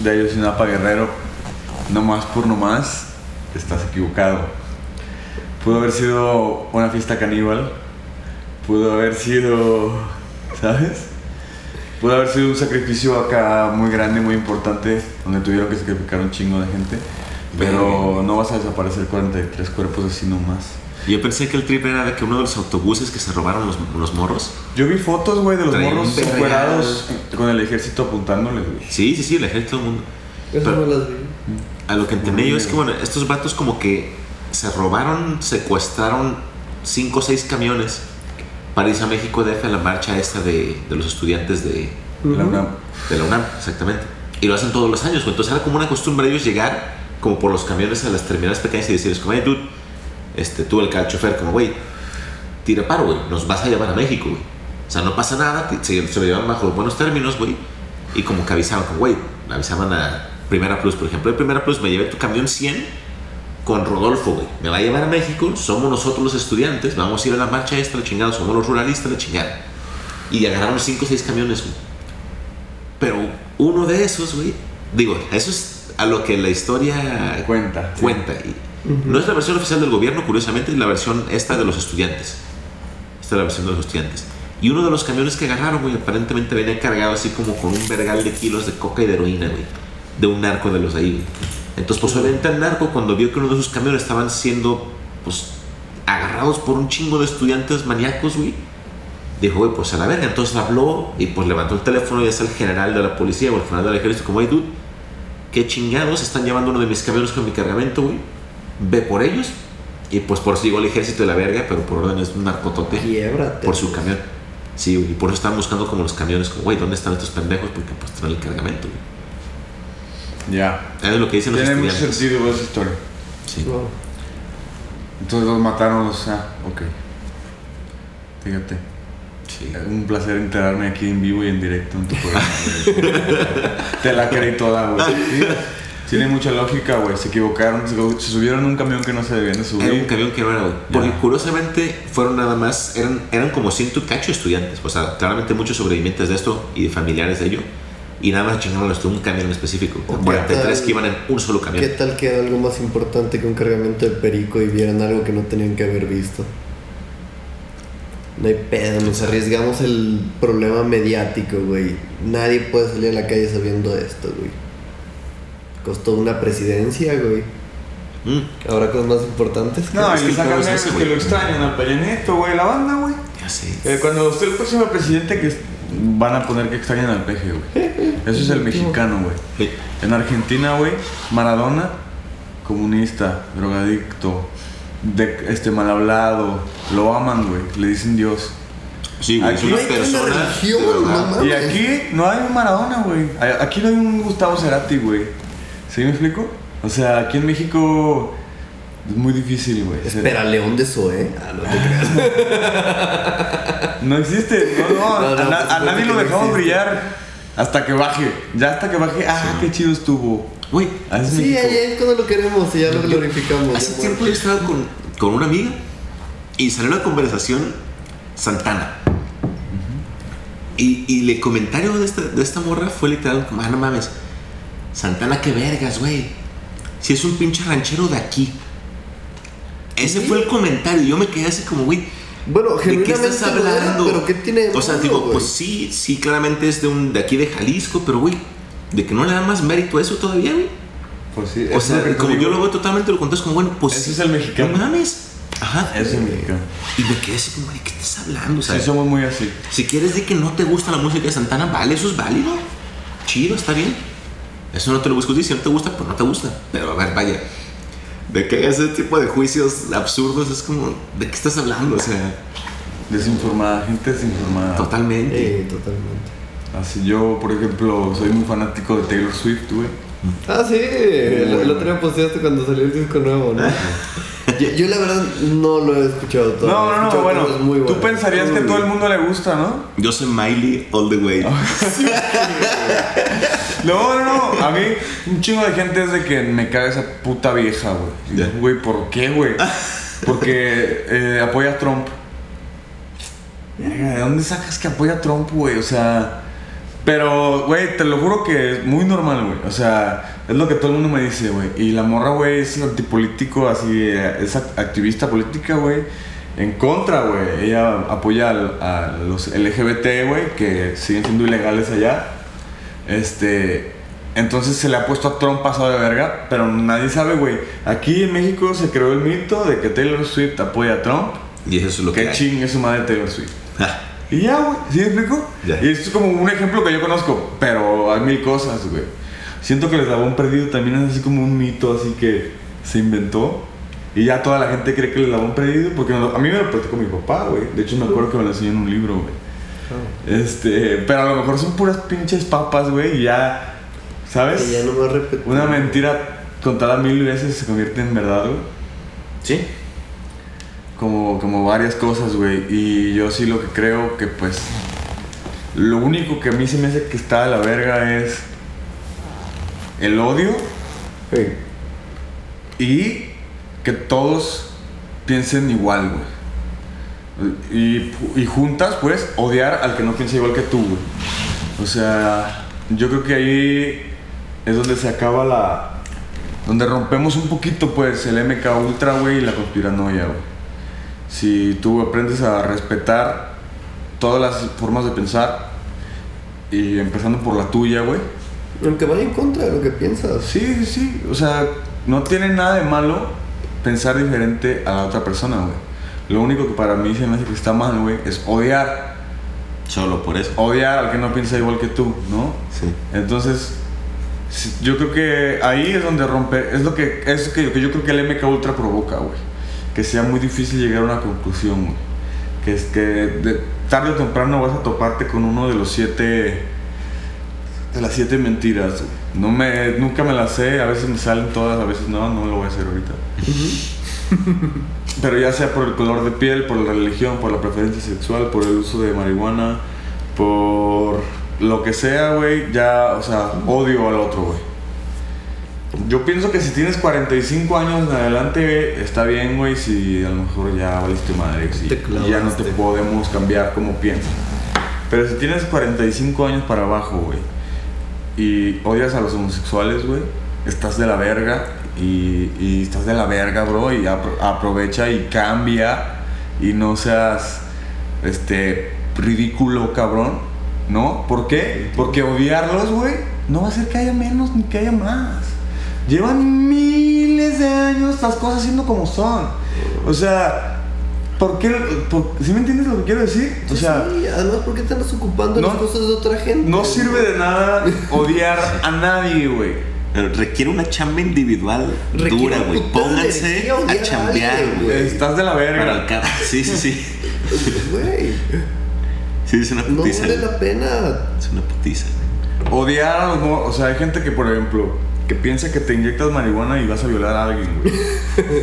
de Ayotzinapa Guerrero, nomás por nomás, estás equivocado. Pudo haber sido una fiesta caníbal, pudo haber sido, ¿sabes? Pudo haber sido un sacrificio acá muy grande, muy importante, donde tuvieron que sacrificar un chingo de gente. Pero no vas a desaparecer 43 cuerpos así nomás. Yo pensé que el trip era de que uno de los autobuses que se robaron los, los morros. Yo vi fotos, güey, de los morros encuerados con el ejército apuntándoles, güey. Sí, sí, sí, el ejército del mundo. Eso Pero- no las vi. A lo que entendí yo es que, bueno, estos vatos como que se robaron, secuestraron cinco o seis camiones para irse a México DF a la marcha esta de, de los estudiantes de, La. UNAM. de la UNAM, exactamente. Y lo hacen todos los años, güey. Entonces era como una costumbre ellos llegar como por los camiones a las terminales pequeñas y decirles como, hey, dude, este, tú el chofer, como, güey, tira paro, güey, nos vas a llevar a México, güey. O sea, no pasa nada, se, se lo llevan bajo buenos términos, güey. Y como que avisaban, como, güey, avisaban a Primera Plus, por ejemplo, de Primera Plus me llevé tu camión 100 con Rodolfo, güey. Me va a llevar a México, somos nosotros los estudiantes, vamos a ir a la marcha esta, la chingada, somos los ruralistas, la chingada. Y agarraron 5 o 6 camiones, güey. Pero uno de esos, güey, digo, eso es a lo que la historia Cuenta. sí. cuenta. No es la versión oficial del gobierno, curiosamente, es la versión esta de los estudiantes. Esta es la versión de los estudiantes. Y uno de los camiones que agarraron, güey, aparentemente venía cargado así como con un vergal de kilos de coca y de heroína, güey. De un narco de los de ahí. Entonces, pues obviamente el narco, cuando vio que uno de sus camiones estaban siendo, pues, agarrados por un chingo de estudiantes maníacos, güey. Dijo, güey, pues a la verga. Entonces habló y pues levantó el teléfono y es el general de la policía o el general del ejército, como, hey, dude, qué chingados están llevando uno de mis camiones con mi cargamento, güey. Ve por ellos. Y pues por eso llegó el ejército de la verga, pero por órdenes de un narcotote Quiébrate. por su camión. Sí, y por eso estaban buscando como los camiones, como, güey, ¿dónde están estos pendejos? Porque pues traen el cargamento, güey. Ya. Es lo que dicen los Tiene mucho sentido esa historia. Sí. No. Entonces los mataron los. Ah, ok. Fíjate. Sí. Un placer enterarme aquí en vivo y en directo en tu programa. [LAUGHS] Te la creí toda, güey. Sí, Tiene mucha lógica, güey. Se equivocaron. Se, subieron a un camión que no se debían de subir. Era un camión que no era, güey. Porque curiosamente fueron nada más, eran, eran como ciento cacho estudiantes. O sea, claramente muchos sobrevivientes de esto y de familiares de ello. Y nada más chingaron los un camión en específico. ¿O qué 43 tal- que iban en un solo camión. ¿Qué tal que era algo más importante que un cargamento de perico y vieran algo que no tenían que haber visto? No hay pedo, nos arriesgamos el problema mediático, güey. Nadie puede salir a la calle sabiendo esto, güey. Costó una presidencia, güey. Mm, Ahora cosas más importantes. No, Es y sacan es memes que lo extrañan al Peña güey. La banda, güey. ya sé. Eh, cuando usted el próximo presidente que van a poner que extrañan al peje, güey. [LAUGHS] Eso es el mexicano, güey. En Argentina, güey, Maradona, comunista, drogadicto, de, este mal hablado, lo aman, güey, le dicen Dios. Sí, güey, es Aquí una no hay persona. una religión, no. Y aquí no hay un Maradona, güey. Aquí no hay un Gustavo Cerati, güey. ¿Sí me explico? O sea, aquí en México es muy difícil, güey. Espera, León de Zoe. Ah, no te creas. [LAUGHS] No existe, no, no, No, no, a, na- por a nadie lo dejamos existe. brillar hasta que baje. Ya hasta que baje, ah, qué chido estuvo. Güey, Así Sí, ahí es cuando lo queremos y ya lo glorificamos. hace tiempo yo estaba con, con una amiga y salió una conversación Santana. Y, y el comentario de esta, de esta morra fue literal como, ah, no mames, Santana, qué vergas, güey. Si es un pinche ranchero de aquí. Ese Sí. fue el comentario. Yo me quedé así como, güey, Bueno, ¿de qué estás lo era, hablando? pero ¿qué tiene O sea, malo, digo, güey? pues sí, sí, claramente es de, un, de aquí de Jalisco, pero güey, de que no le dan más mérito a eso todavía, güey. Pues sí, O sea, como yo lo veo totalmente lo contesto como, bueno, pues. Ese es el mexicano. No mames. Ajá. Ese es el mexicano. Y me quedé así como, ¿de qué estás hablando? O sea, Sí, somos muy así. si quieres de que no te gusta la música de Santana, vale, eso es válido. Chido, está bien. Eso no te lo busco Si no te gusta, pues no te gusta. Pero a ver, vaya. De que ese tipo de juicios absurdos es como, ¿de qué estás hablando? O sea, Desinformada, gente desinformada. totalmente. Sí, totalmente. Así yo, por ejemplo, soy muy fanático de Taylor Swift, güey. Ah, sí, el, el otro día posteaste cuando salió el disco nuevo, ¿no? [LAUGHS] yo, yo la verdad no lo he escuchado todo. No, no, no, bueno, muy tú pensarías que a todo el mundo le gusta, ¿no? Yo soy Miley all the way. [LAUGHS] No, no, no, a mí un chingo de gente es de que me caga esa puta vieja, güey. Y Ya. yo, Güey, ¿por qué, güey? Porque eh, apoya a Trump. ¿De dónde sacas que apoya a Trump, güey? O sea... Pero, güey, te lo juro que es muy normal, güey. O sea, es lo que todo el mundo me dice, güey. Y la morra, güey, es antipolítico, así, es act- activista política, güey. En contra, güey. Ella apoya al- a los LGBT, güey, que siguen siendo ilegales allá. Este. Entonces se le ha puesto a Trump pasado de verga, pero nadie sabe, güey. Aquí en México se creó el mito de que Taylor Swift apoya a Trump. Y eso es lo que Que chingue su madre Taylor Swift. Y ya, güey, ¿sí me explico? Ya. Y esto es como un ejemplo que yo conozco, pero hay mil cosas, güey. Siento que el eslabón perdido también es así como un mito, así que se inventó. Y ya toda la gente cree que el eslabón perdido, porque no a mí me lo platicó mi papá, güey. De hecho, me acuerdo que me lo enseñó en un libro, güey. Este, pero a lo mejor son puras pinches papas, güey, y ya, ¿sabes? Que ya no me repetir. Una mentira contada mil veces se convierte en verdad, güey. sí. Como, como varias cosas, güey. Y yo sí lo que creo que pues... Lo único que a mí se me hace que está de la verga es el odio Sí. y que todos piensen igual, güey. Y, y juntas, pues, odiar al que no piensa igual que tú, güey. O sea, yo creo que ahí es donde se acaba la... Donde rompemos un poquito, pues, el MK Ultra, güey, y la conspiranoia, güey. Si tú aprendes a respetar todas las formas de pensar y empezando por la tuya, güey. Aunque vaya en contra de lo que piensas. Sí, sí, sí. O sea, no tiene nada de malo pensar diferente a la otra persona, güey. Lo único que para mí se me hace que está mal, güey, es odiar. Solo por eso. Odiar al que no piensa igual que tú, ¿no? Sí. Entonces, yo creo que ahí es donde romper, es lo que, es lo que, que yo creo que el MK Ultra provoca, güey. Que sea muy difícil llegar a una conclusión, güey. Que es que de, tarde o temprano vas a toparte con uno de los siete, de las siete mentiras, güey. No me, nunca me las sé, a veces me salen todas, a veces no, no lo voy a hacer ahorita. Pero ya sea por el color de piel, por la religión, por la preferencia sexual, por el uso de marihuana, por lo que sea, güey, ya, o sea, odio al otro, güey. Yo pienso que si tienes 45 años en adelante, está bien, güey, si a lo mejor ya valiste madre Te y ya no te podemos cambiar como piensas. Pero si tienes 45 años para abajo, güey, y odias a los homosexuales, güey, estás de la verga y, y estás de la verga, bro, y apro- aprovecha y cambia y no seas este ridículo, cabrón, ¿no? ¿Por qué? Porque odiarlos, güey, no va a hacer que haya menos ni que haya más. Llevan miles de años las cosas siendo como son. O sea, ¿por qué? por- ¿Sí me entiendes lo que quiero decir? O sea, sí, además, ¿por qué te andas ocupando no- las cosas de otra gente? no sirve de nada odiar a nadie, güey. Pero requiere una chamba individual Requiere dura, güey. Pónganse a chambear, güey. Estás de la Para el verga. ca- Sí, sí, sí. Güey, Sí, es una no putiza. vale güey. la pena. Es una putiza. Odiar a los no, o sea, hay gente que, por ejemplo, que piensa que te inyectas marihuana y vas a violar a alguien, güey.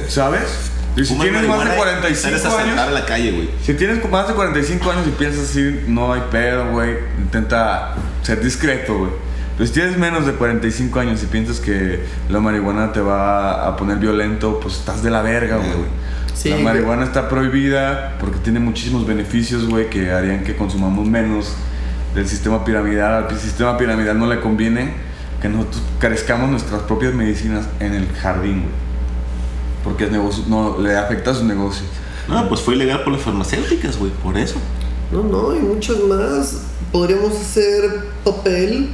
¿Sabes? Y si Fuma tienes más de marihuana y 45 sales a saltar a años, la calle, güey. si tienes más de 45 años y piensas así, no hay pedo, güey. Intenta ser discreto, güey. Pero si tienes menos de 45 años y piensas que la marihuana te va a poner violento, pues estás de la verga, güey. Sí, la güey. marihuana está prohibida porque tiene muchísimos beneficios, güey, que harían que consumamos menos del sistema piramidal. Al sistema piramidal no le conviene que nosotros carezcamos nuestras propias medicinas en el jardín, güey. Porque es negocio, no, le afecta a sus negocios. No, pues fue ilegal por las farmacéuticas, güey. Por eso. No, no, y muchos más. Podríamos hacer papel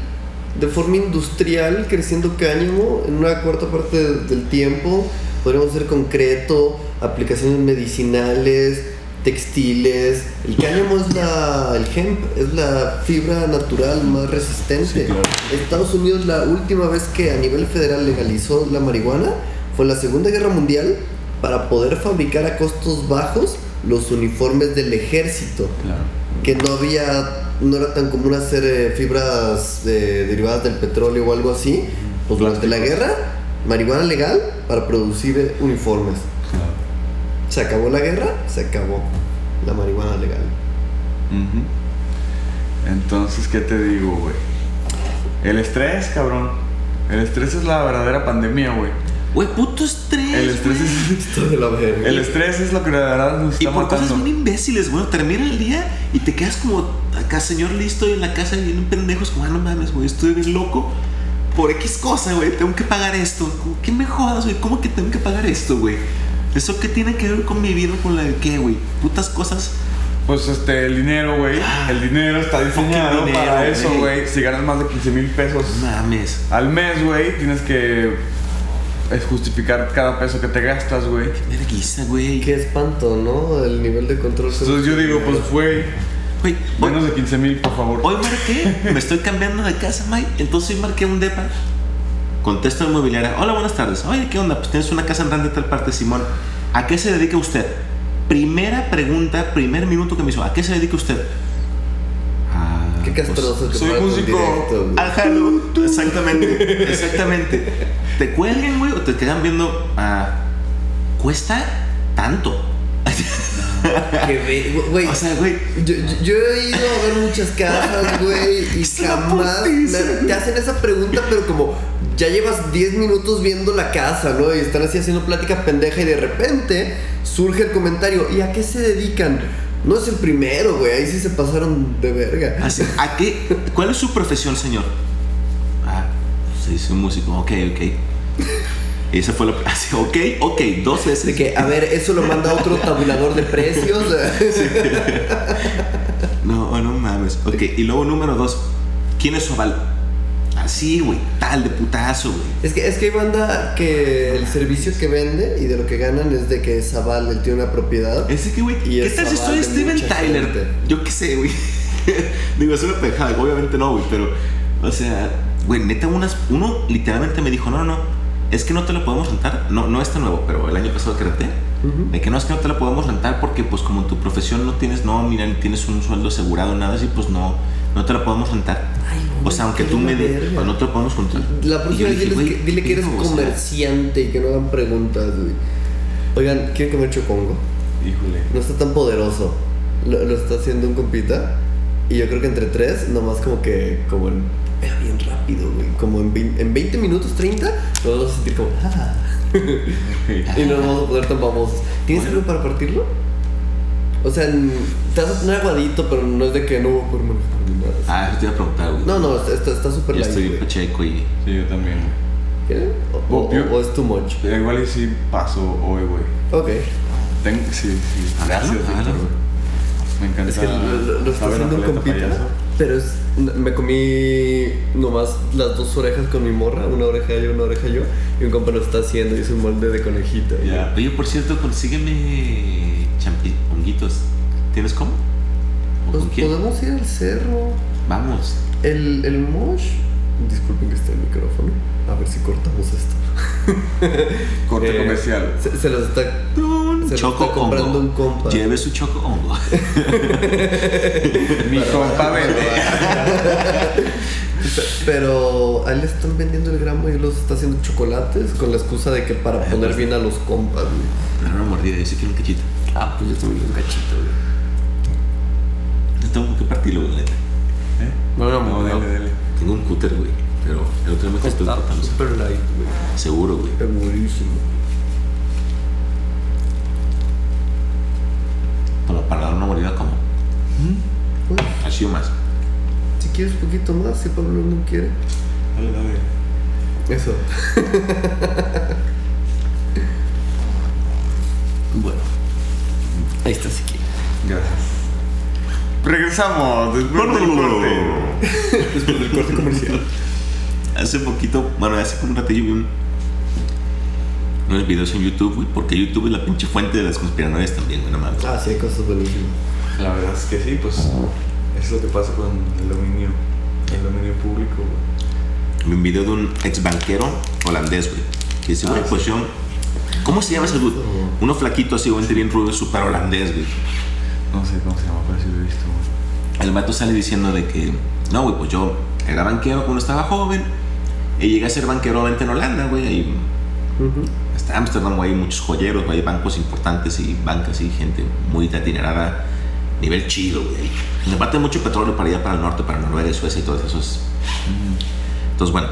de forma industrial, creciendo cáñamo en una cuarta parte de- del tiempo. Podríamos hacer concreto, aplicaciones medicinales, textiles. El cáñamo es la, el hemp, es la fibra natural más resistente. Sí, claro. Estados Unidos la última vez que a nivel federal legalizó la marihuana fue en la Segunda Guerra Mundial para poder fabricar a costos bajos los uniformes del ejército Claro. que no había, no era tan común hacer eh, fibras eh, derivadas del petróleo o algo así. Pues durante la guerra, marihuana legal para producir eh, uniformes. Se acabó la guerra, se acabó la marihuana legal. Ujú. Entonces, ¿qué te digo, güey? El estrés, cabrón. El estrés es la verdadera pandemia, güey. Güey, puto estrés. El estrés güey. es, Esto de la verga. el estrés es lo que de verdad nos Y está por cosas matando. bien imbéciles, güey. Termina el día y te quedas como acá, señor listo en la casa bien pendejos, como, ah, no mames, güey, estoy bien loco. Por X cosa, güey, tengo que pagar esto. ¿Qué me jodas, güey? ¿Cómo que tengo que pagar esto, güey? ¿Eso qué tiene que ver con mi vida? ¿Con la de qué, güey? Putas cosas. Pues este, el dinero, güey. El dinero está diseñado para eso, güey. Si ganas más de 15 mil pesos Mames. al mes, güey, tienes que es justificar cada peso que te gastas, güey. Verguiza, güey. Qué espanto, ¿no? El nivel de control. Entonces yo digo, pues, güey, Güey, hoy, menos de 15 mil, por favor. hoy marqué, me estoy cambiando de casa, Mike. Entonces hoy marqué un depa. Contesto inmobiliaria. Hola, buenas tardes. Oye, ¿qué onda? Pues tienes una casa en de tal parte, Simón. ¿A qué se dedica usted? Primera pregunta, primer minuto que me hizo. ¿A qué se dedica usted? Ah, Qué pues, castroso que soy músico. Ajá, [LAUGHS] exactamente, exactamente. Te cuelgan, güey, o te quedan viendo. ah, cuesta tanto. [LAUGHS] Que güey. O sea, güey, Yo, yo- he ido a ver muchas casas, güey, y jamás te hacen esa pregunta, pero como ya llevas 10 minutos viendo la casa, ¿no? Y están así haciendo plática pendeja y de repente surge el comentario, ¿y a qué se dedican? No es el primero, güey, ahí sí se pasaron de verga. así, ¿a qué? ¿Cuál es su profesión, señor? Ah, sí, soy músico. Ok, ok. Y esa fue la. [LAUGHS] Así, ok, ok, dos veces. De que, a ver, eso lo manda otro tabulador de precios. [LAUGHS] No, no mames. Ok, y luego número dos. ¿Quién es su aval? Así, güey, tal de putazo, güey. Es que, es que hay banda que el servicio que vende y de lo que ganan es de que Zaval él tiene una propiedad. Ese que, güey, ¿qué tal si de Steven Tyler? gente. Yo qué sé, güey. [LAUGHS] Digo, es una pejada, obviamente no, güey, pero, o sea, güey, neta, unas, uno literalmente me dijo, no, no, no, es que no te lo podemos rentar. No, no este nuevo, pero el año pasado que renté. De que no es que no te lo podemos rentar porque, pues, como en tu profesión no tienes nómina ni tienes un sueldo asegurado, nada así, pues no, no te lo podemos rentar. Ay, o sea, aunque tú me pues no te lo podemos rentar. La próxima vez dile, que, dile que eres comerciante y que no hagan preguntas, güey. Oigan, ¿quieren comer chocongo? Híjole. No está tan poderoso. Lo, lo está haciendo un compita. Y yo creo que entre tres, nomás como que, como en, pero bien rápido, güey. Como en 20, en 20 minutos, 30, nos vamos a sentir como, ah. [LAUGHS] Y no nos vamos a poner tan famosos. ¿Tienes algo para partirlo? O sea, te vas a aguadito, pero no es de que no ni nada. Ah, eso te iba a preguntar, güey. No, no, está está- súper Yo light, estoy güey. pacheco y. Sí, yo también. ¿Qué? O, o- o es too much. Eh, Igual y sí paso hoy, güey. Ok. Ten- sí, sí. Hágalo, Gracias, hágalo. Víctor, güey. Me encanta. Es que lo, lo- lo está saber haciendo un paleta compita, payaso. pero es, me comí nomás las dos orejas con mi morra, una oreja yo, una oreja yo, y un compa lo está haciendo y es un molde de conejita. Ya. Oye, por cierto, consígueme champi ¿Tienes cómo? ¿O Pues con quién? podemos ir al cerro. Vamos. El, el mosh, disculpen que esté el micrófono, a ver si cortamos esto. [LAUGHS] Corte Eh, comercial. Se, se los está Un Se lo choco está comprando hongo. un compa. Lleve su choco hongo. [LAUGHS] Mi compa vende. [LAUGHS] Pero a él le están vendiendo el gramo y él los está haciendo chocolates con la excusa de que para poner bien a los compas, güey. No, no, mordida, yo sí quiero un cachito. Ah, pues yo también un cachito, güey. No tengo que partirlo, güey. neta. ¿Eh? No, no, No, dale, dale. Tengo un cúter, güey. Pero el otro día me costó Está cortarlo. super light, güey. Seguro, güey. Segurísimo. Como para dar una mordida como. Pues, Así o más. si quieres un poquito más, si Pablo no quiere. Dale, dale. Eso. [LAUGHS] Bueno. Ahí está si quiere. Gracias. Regresamos después del corte. [LAUGHS] Después del corte comercial. Hace poquito, bueno, hace como un ratillo vi un, unos videos en YouTube, güey. Porque YouTube es la pinche fuente de las conspiranoias también, güey. No mames. Ah, sí, hay cosas buenísimas. La verdad es que sí, pues es lo que pasa con el dominio, el dominio público. güey. Vi un video de un ex banquero holandés, güey. Que dice, güey, Ah, pues yo. ¿Cómo se llama ese dude? Uno flaquito así, güey, bien rubio, súper holandés, güey. No sé cómo se llama, pero sí lo he visto. güey. El vato sale diciendo de que, no, güey, pues yo era banquero cuando estaba joven. Y llegué a ser banquero obviamente en Holanda, güey. Ahí Ujú. hasta Ámsterdam, güey, hay muchos joyeros, güey, hay bancos importantes y bancas y gente muy adinerada, nivel chido, güey. Y aparte mucho petróleo para allá, para el norte, para Noruega, Suecia y todo eso. es- Entonces, bueno,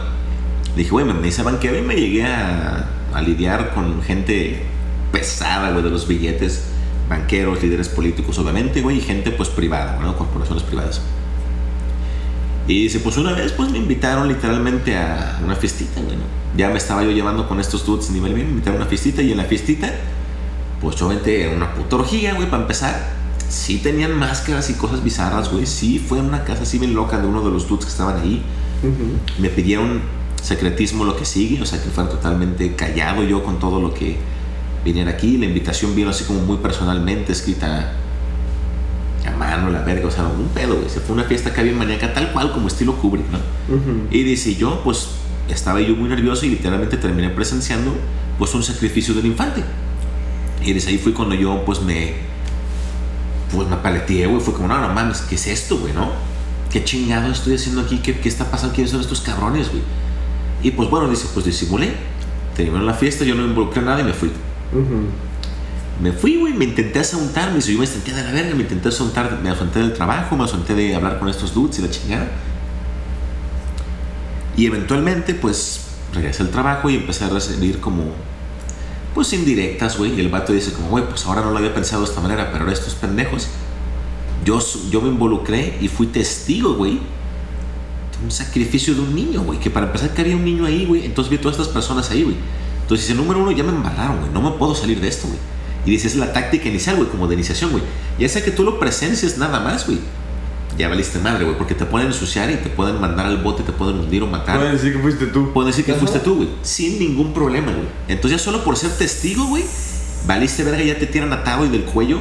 dije, güey, me, me hice banquero y me llegué a, a lidiar con gente pesada, güey, de los billetes, banqueros, líderes políticos, obviamente, güey, y gente, pues, privada, güey, ¿no? Corporaciones privadas. Y dice, pues una vez pues me invitaron literalmente a una fiestita, güey. ¿no? Ya me estaba yo llevando con estos dudes nivel bien, me invitaron a una fiestita y en la fiestita, pues obviamente era una puta orgía, güey, para empezar. Sí tenían máscaras y cosas bizarras, güey. Sí fue en una casa así bien loca de uno de los dudes que estaban ahí. Ujú. Me pidieron secretismo lo que sigue, o sea, que fuera totalmente callado yo con todo lo que viniera aquí. La invitación vino así como muy personalmente escrita a mano, la verga, o sea, un pedo, güey. Se fue una fiesta acá bien maníaca, tal cual como estilo Kubrick, ¿no? Ujú. Y dice, yo pues estaba yo muy nervioso y literalmente terminé presenciando pues un sacrificio del infante. Y dice, ahí fue cuando yo pues me pues me paleteé, güey, fue como, no, no mames, ¿qué es esto, güey, no? ¿Qué chingado estoy haciendo aquí? ¿Qué, qué está pasando? ¿Quiénes son estos cabrones, güey? Y pues bueno, dice, pues disimulé. Terminó la fiesta, yo no me involucré en nada y me fui. Ujú. Me fui, güey, me intenté asuntar, me dice, yo me senté de la verga, me intenté asuntar, me asunté del trabajo, me asunté de hablar con estos dudes y la chingada. Y eventualmente, pues, regresé al trabajo y empecé a recibir como, pues, indirectas, güey. Y el vato dice como, güey, pues ahora no lo había pensado de esta manera, pero ahora estos pendejos, yo, yo me involucré y fui testigo, güey, un sacrificio de un niño, güey. Que para empezar que había un niño ahí, güey. Entonces vi a todas estas personas ahí, güey. Entonces dice, número uno, ya me embarraron, güey. No me puedo salir de esto, güey. Y dice, es la táctica inicial, güey, como de iniciación, güey. Ya sea que tú lo presencias nada más, güey. ya valiste madre, güey, porque te pueden ensuciar y te pueden mandar al bote, te pueden hundir o matar. Pueden decir que fuiste tú. Pueden decir que Ajá. fuiste tú, güey, sin ningún problema, güey. Entonces ya solo por ser testigo, güey, valiste verga, ya te tiran atado y del cuello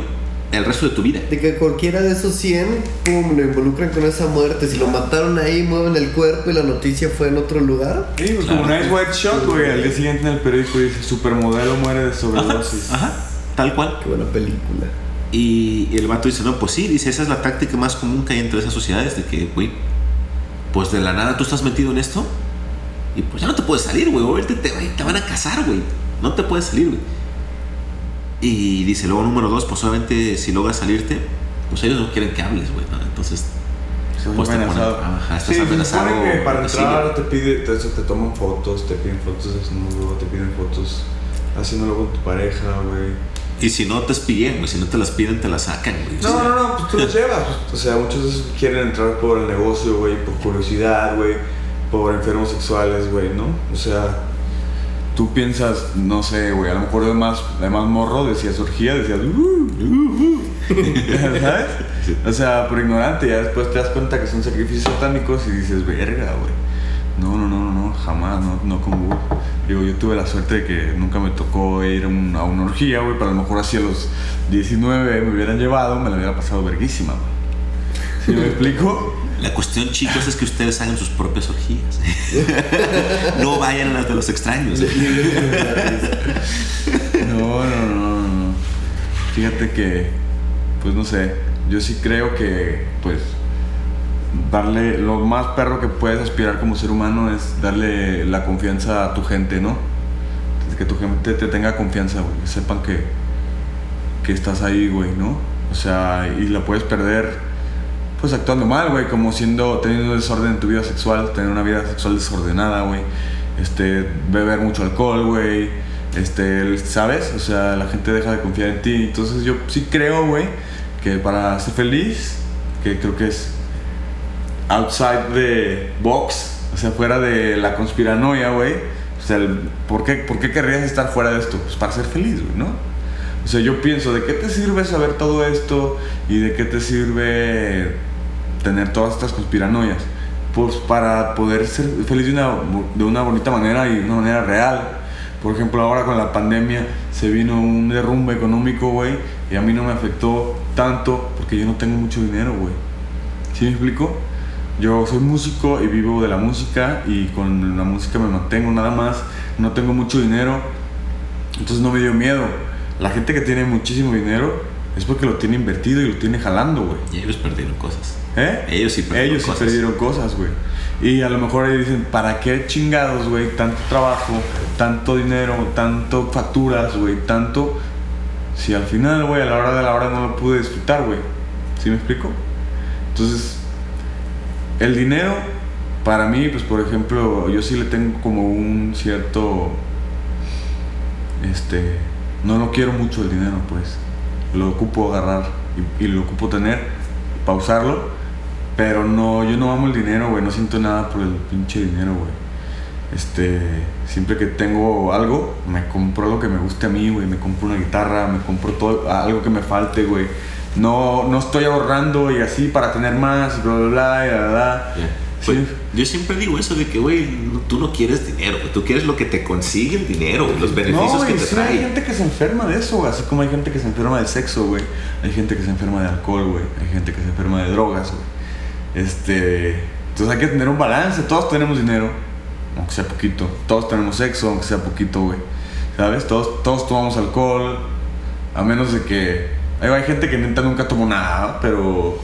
el resto de tu vida. De que cualquiera de esos 100, pum, lo involucran con esa muerte. Si lo mataron ahí, mueven el cuerpo y la noticia fue en otro lugar. Sí, pues Claro. como Nice White Shot, güey. Al día siguiente en el periódico dice: Supermodelo muere de Ajá, sobredosis. ajá, tal cual. Qué buena película. Y el vato dice, no, pues sí, dice, esa es la táctica más común que hay entre esas sociedades, de que, güey, pues de la nada tú estás metido en esto y pues ya no te puedes salir, güey, te, güey, te van a casar, güey, no te puedes salir, güey. Y dice, luego número dos, pues obviamente si logras salirte, pues ellos no quieren que hables, güey, ¿no? Entonces, Estás Pues te amenazado. ponen- ajá, estás sí, amenazado que o para entrar te, pide, te, te toman fotos, te piden fotos desnudo, te piden fotos haciéndolo con tu pareja, güey. y si no te piden, güey, si no te las piden, te las sacan, güey. No, no, no, pues tú los llevas. pues, o sea, muchos de esos quieren entrar por el negocio, güey, por curiosidad, güey, por enfermos sexuales, güey, ¿no? O sea, tú piensas, no sé, güey, a lo mejor de más, de más morro decías orgía, decías, uh, uh, uh", [LAUGHS] ¿sabes? O sea, por ignorante, ya después te das cuenta que son sacrificios satánicos y dices, verga, güey. No, no, no, no, no, jamás, no, no con Wu. Digo, yo tuve la suerte de que nunca me tocó ir a, un- a una orgía, güey, pero a lo mejor así a los 19 me hubieran llevado, me la hubiera pasado verguísima, güey. ¿Sí me explico? La cuestión, chicos, es que ustedes hagan sus propias orgías. [LAUGHS] no vayan a las de los extraños. [LAUGHS] No, no, no, no. Fíjate que, pues no sé, yo sí creo que, pues, darle lo más perro que puedes aspirar como ser humano es darle la confianza a tu gente, ¿no? Que tu gente te tenga confianza, güey, que sepan que, que estás ahí, güey, ¿no? O sea, y la puedes perder, pues actuando mal, güey, como siendo, teniendo desorden en tu vida sexual, tener una vida sexual desordenada, güey, este, beber mucho alcohol, güey, este, ¿sabes? O sea, la gente deja de confiar en ti, entonces yo sí creo, güey, que para ser feliz, que creo que es outside the box, o sea, fuera de la conspiranoia, güey. O sea, ¿por, qué, ¿por qué querrías estar fuera de esto? Pues para ser feliz, güey, ¿no? O sea, yo pienso, ¿de qué te sirve saber todo esto? ¿Y de qué te sirve tener todas estas conspiranoias? Pues para poder ser feliz de una, de una bonita manera y de una manera real. Por ejemplo, ahora con la pandemia se vino un derrumbe económico, güey, y a mí no me afectó tanto porque yo no tengo mucho dinero, güey. ¿Sí me explico? Yo soy músico y vivo de la música y con la música me mantengo nada más. No tengo mucho dinero, entonces no me dio miedo. La gente que tiene muchísimo dinero es porque lo tiene invertido y lo tiene jalando, güey. Y ellos perdieron cosas. ¿Eh? Ellos sí perdieron Ellos sí cosas. perdieron cosas, güey. Y a lo mejor ahí dicen, ¿para qué chingados, güey? Tanto trabajo, tanto dinero, tanto facturas, güey, tanto... Si al final, güey, a la hora de la hora no lo pude disfrutar, güey. ¿Sí me explico? Entonces, el dinero, para mí, pues por ejemplo, yo sí le tengo como un cierto... Este... No lo quiero mucho el dinero, pues. Lo ocupo agarrar y, y lo ocupo tener, pausarlo. Pero no, yo no amo el dinero, güey. No siento nada por el pinche dinero, güey. Este, siempre que tengo algo, me compro lo que me guste a mí, güey. Me compro una guitarra, me compro todo, algo que me falte, güey. No, no estoy ahorrando y así para tener más, bla, bla, bla, y bla, bla. Sí. Güey, yo siempre digo eso de que, güey, tú no quieres dinero, güey. Tú quieres lo que te consigue el dinero, los beneficios No, güey, que te sí, hay trae. gente que se enferma de eso, güey. Así como hay gente que se enferma del sexo, güey. Hay gente que se enferma de alcohol, güey. Hay gente que se enferma de drogas, güey. Este. Entonces hay que tener un balance. Todos tenemos dinero, aunque sea poquito. Todos tenemos sexo, aunque sea poquito, güey. ¿Sabes? Todos, todos tomamos alcohol. A menos de que. Hay, hay gente que neta nunca tomó nada, pero.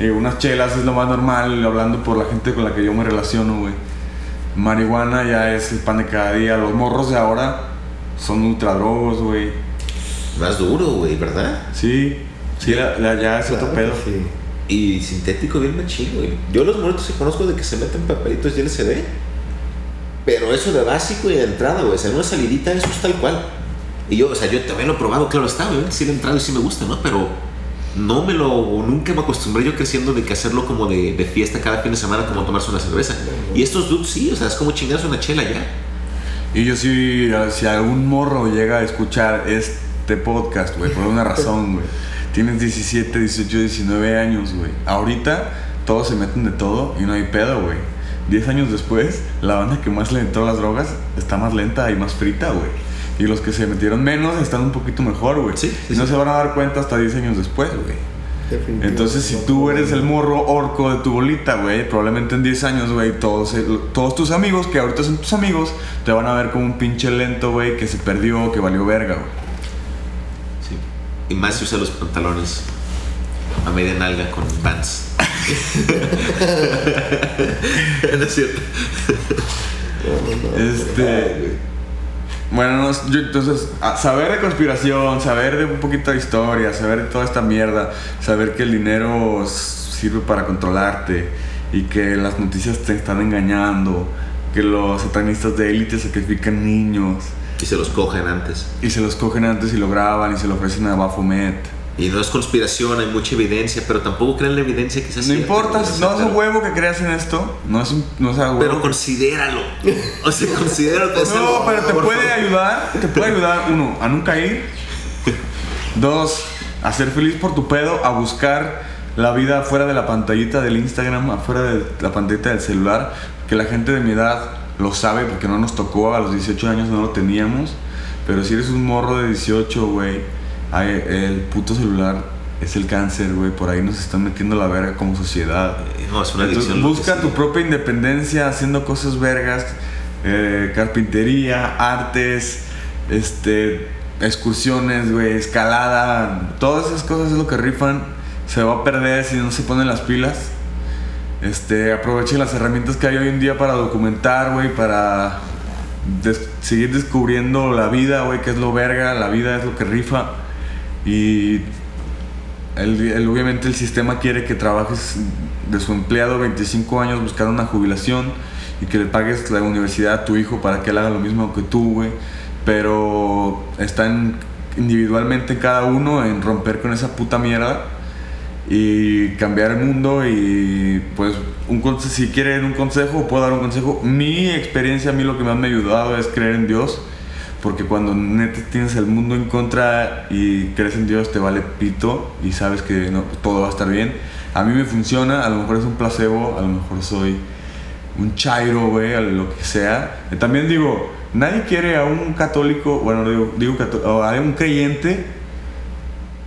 eh, unas chelas es lo más normal, hablando por la gente con la que yo me relaciono, güey. Marihuana ya es el pan de cada día. Los morros de ahora son ultradrogos, güey. Más duro, güey, ¿verdad? Sí, sí, la- la- ya es otro pedo. sí. Y sintético bien machín, güey. Yo los muertos sí conozco de que se meten papelitos y LCD. Pero eso de básico y de entrada, güey. O sea, una salidita, eso es tal cual. Y yo, o sea, yo también lo he probado, claro está, güey. Sí le he entrado y sí me gusta, ¿no? Pero no me lo... Nunca me acostumbré yo creciendo de que hacerlo como de, de fiesta cada fin de semana, como tomarse una cerveza. Y estos dudes sí, o sea, es como chingarse una chela ya. Y yo sí, si algún morro llega a escuchar este podcast, güey, por una razón, güey, tienes 17, 18, 19 años, güey. Ahorita todos se meten de todo y no hay pedo, güey. 10 años después, la banda que más le entró las drogas está más lenta y más frita, güey. Y los que se metieron menos están un poquito mejor, güey. Sí, sí, y no sí. se van a dar cuenta hasta 10 años después, güey. Definitivamente. Entonces, si tú eres el morro orco de tu bolita, güey, probablemente en 10 años, güey, todos, todos tus amigos, que ahorita son tus amigos, te van a ver como un pinche lento, güey, que se perdió, que valió verga, güey. Y más si usa los pantalones a media nalga con pants. [LAUGHS] no es cierto. Este. Bueno, entonces, saber de conspiración, saber de un poquito de historia, saber de toda esta mierda, saber que el dinero sirve para controlarte y que las noticias te están engañando, que los satanistas de élite sacrifican niños Y se los cogen antes. y se los cogen antes y lo graban y se lo ofrecen a Baphomet. Y no es conspiración, hay mucha evidencia, pero tampoco creen la evidencia que sea No importa, no es un huevo que creas en esto, no es un, no huevo Pero considéralo. [LAUGHS] O sea, considéralo. No, pero te puede favor. ayudar, te puede ayudar, uno, a nunca ir. Dos, a ser feliz por tu pedo, a buscar la vida fuera de la pantallita del Instagram, afuera de la pantallita del celular, que la gente de mi edad lo sabe porque no nos tocó, a los 18 años no lo teníamos, pero si eres un morro de 18, güey, el puto celular es el cáncer, güey, por ahí nos están metiendo la verga como sociedad. No, es una Entonces, adicción. lo que busca tu propia independencia haciendo cosas vergas, eh, carpintería, artes, este, excursiones, güey, escalada, todas esas cosas es lo que rifan. Se va a perder si no se ponen las pilas. Este, aprovechen las herramientas que hay hoy en día para documentar, güey, para seguir descubriendo la vida, güey, que es lo verga, la vida es lo que rifa. Y el- obviamente el sistema quiere que trabajes de su empleado 25 años buscar una jubilación y que le pagues la universidad a tu hijo para que él haga lo mismo que tú, güey. Pero están individualmente cada uno en romper con esa puta mierda y cambiar el mundo y pues un si quieren un consejo puedo dar un consejo. Mi experiencia a mí lo que más me ha ayudado es creer en Dios porque cuando neta tienes el mundo en contra y crees en Dios te vale pito y sabes que no, todo va a estar bien. A mí me funciona a lo mejor es un placebo a lo mejor soy un chairo güey lo que sea. También digo nadie quiere a un católico bueno digo, digo a un creyente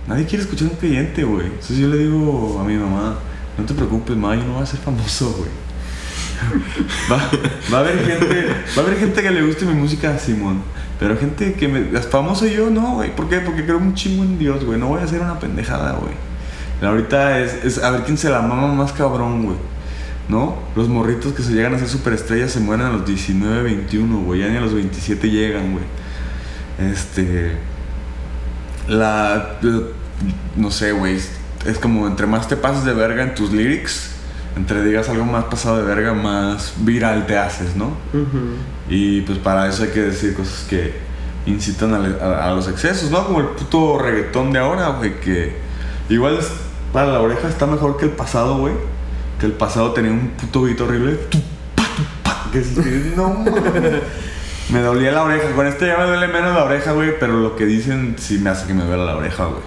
Nadie quiere escuchar un creyente, güey. Entonces yo le digo a mi mamá, no te preocupes, ma, yo no voy a ser famoso, güey. [LAUGHS] Va, va a haber gente, va a haber gente que le guste mi música, Simón. Pero gente que me. Famoso yo, no, güey. ¿Por qué? Porque creo un chingo en Dios, güey. No voy a hacer una pendejada, güey. Ahorita es, es a ver quién se la mama más cabrón, güey. ¿No? Los morritos que se llegan a ser superestrellas se mueren a los 19, 21, güey. Ya ni a los 27 llegan, güey. Este la, la- no sé, güey, es, como entre más te pases de verga en tus lyrics, entre digas algo más pasado de verga, más viral te haces, ¿no? Y pues para eso hay que decir cosas que incitan a, a- a los excesos, ¿no? Como el puto reggaetón de ahora, güey, que igual es- para la oreja está mejor que el pasado, güey. Que el pasado tenía un puto beat horrible. Que no. [LAUGHS] Me dolía la oreja. Con este ya me duele menos la oreja, güey. Pero lo que dicen sí me hace que me duela la oreja, güey.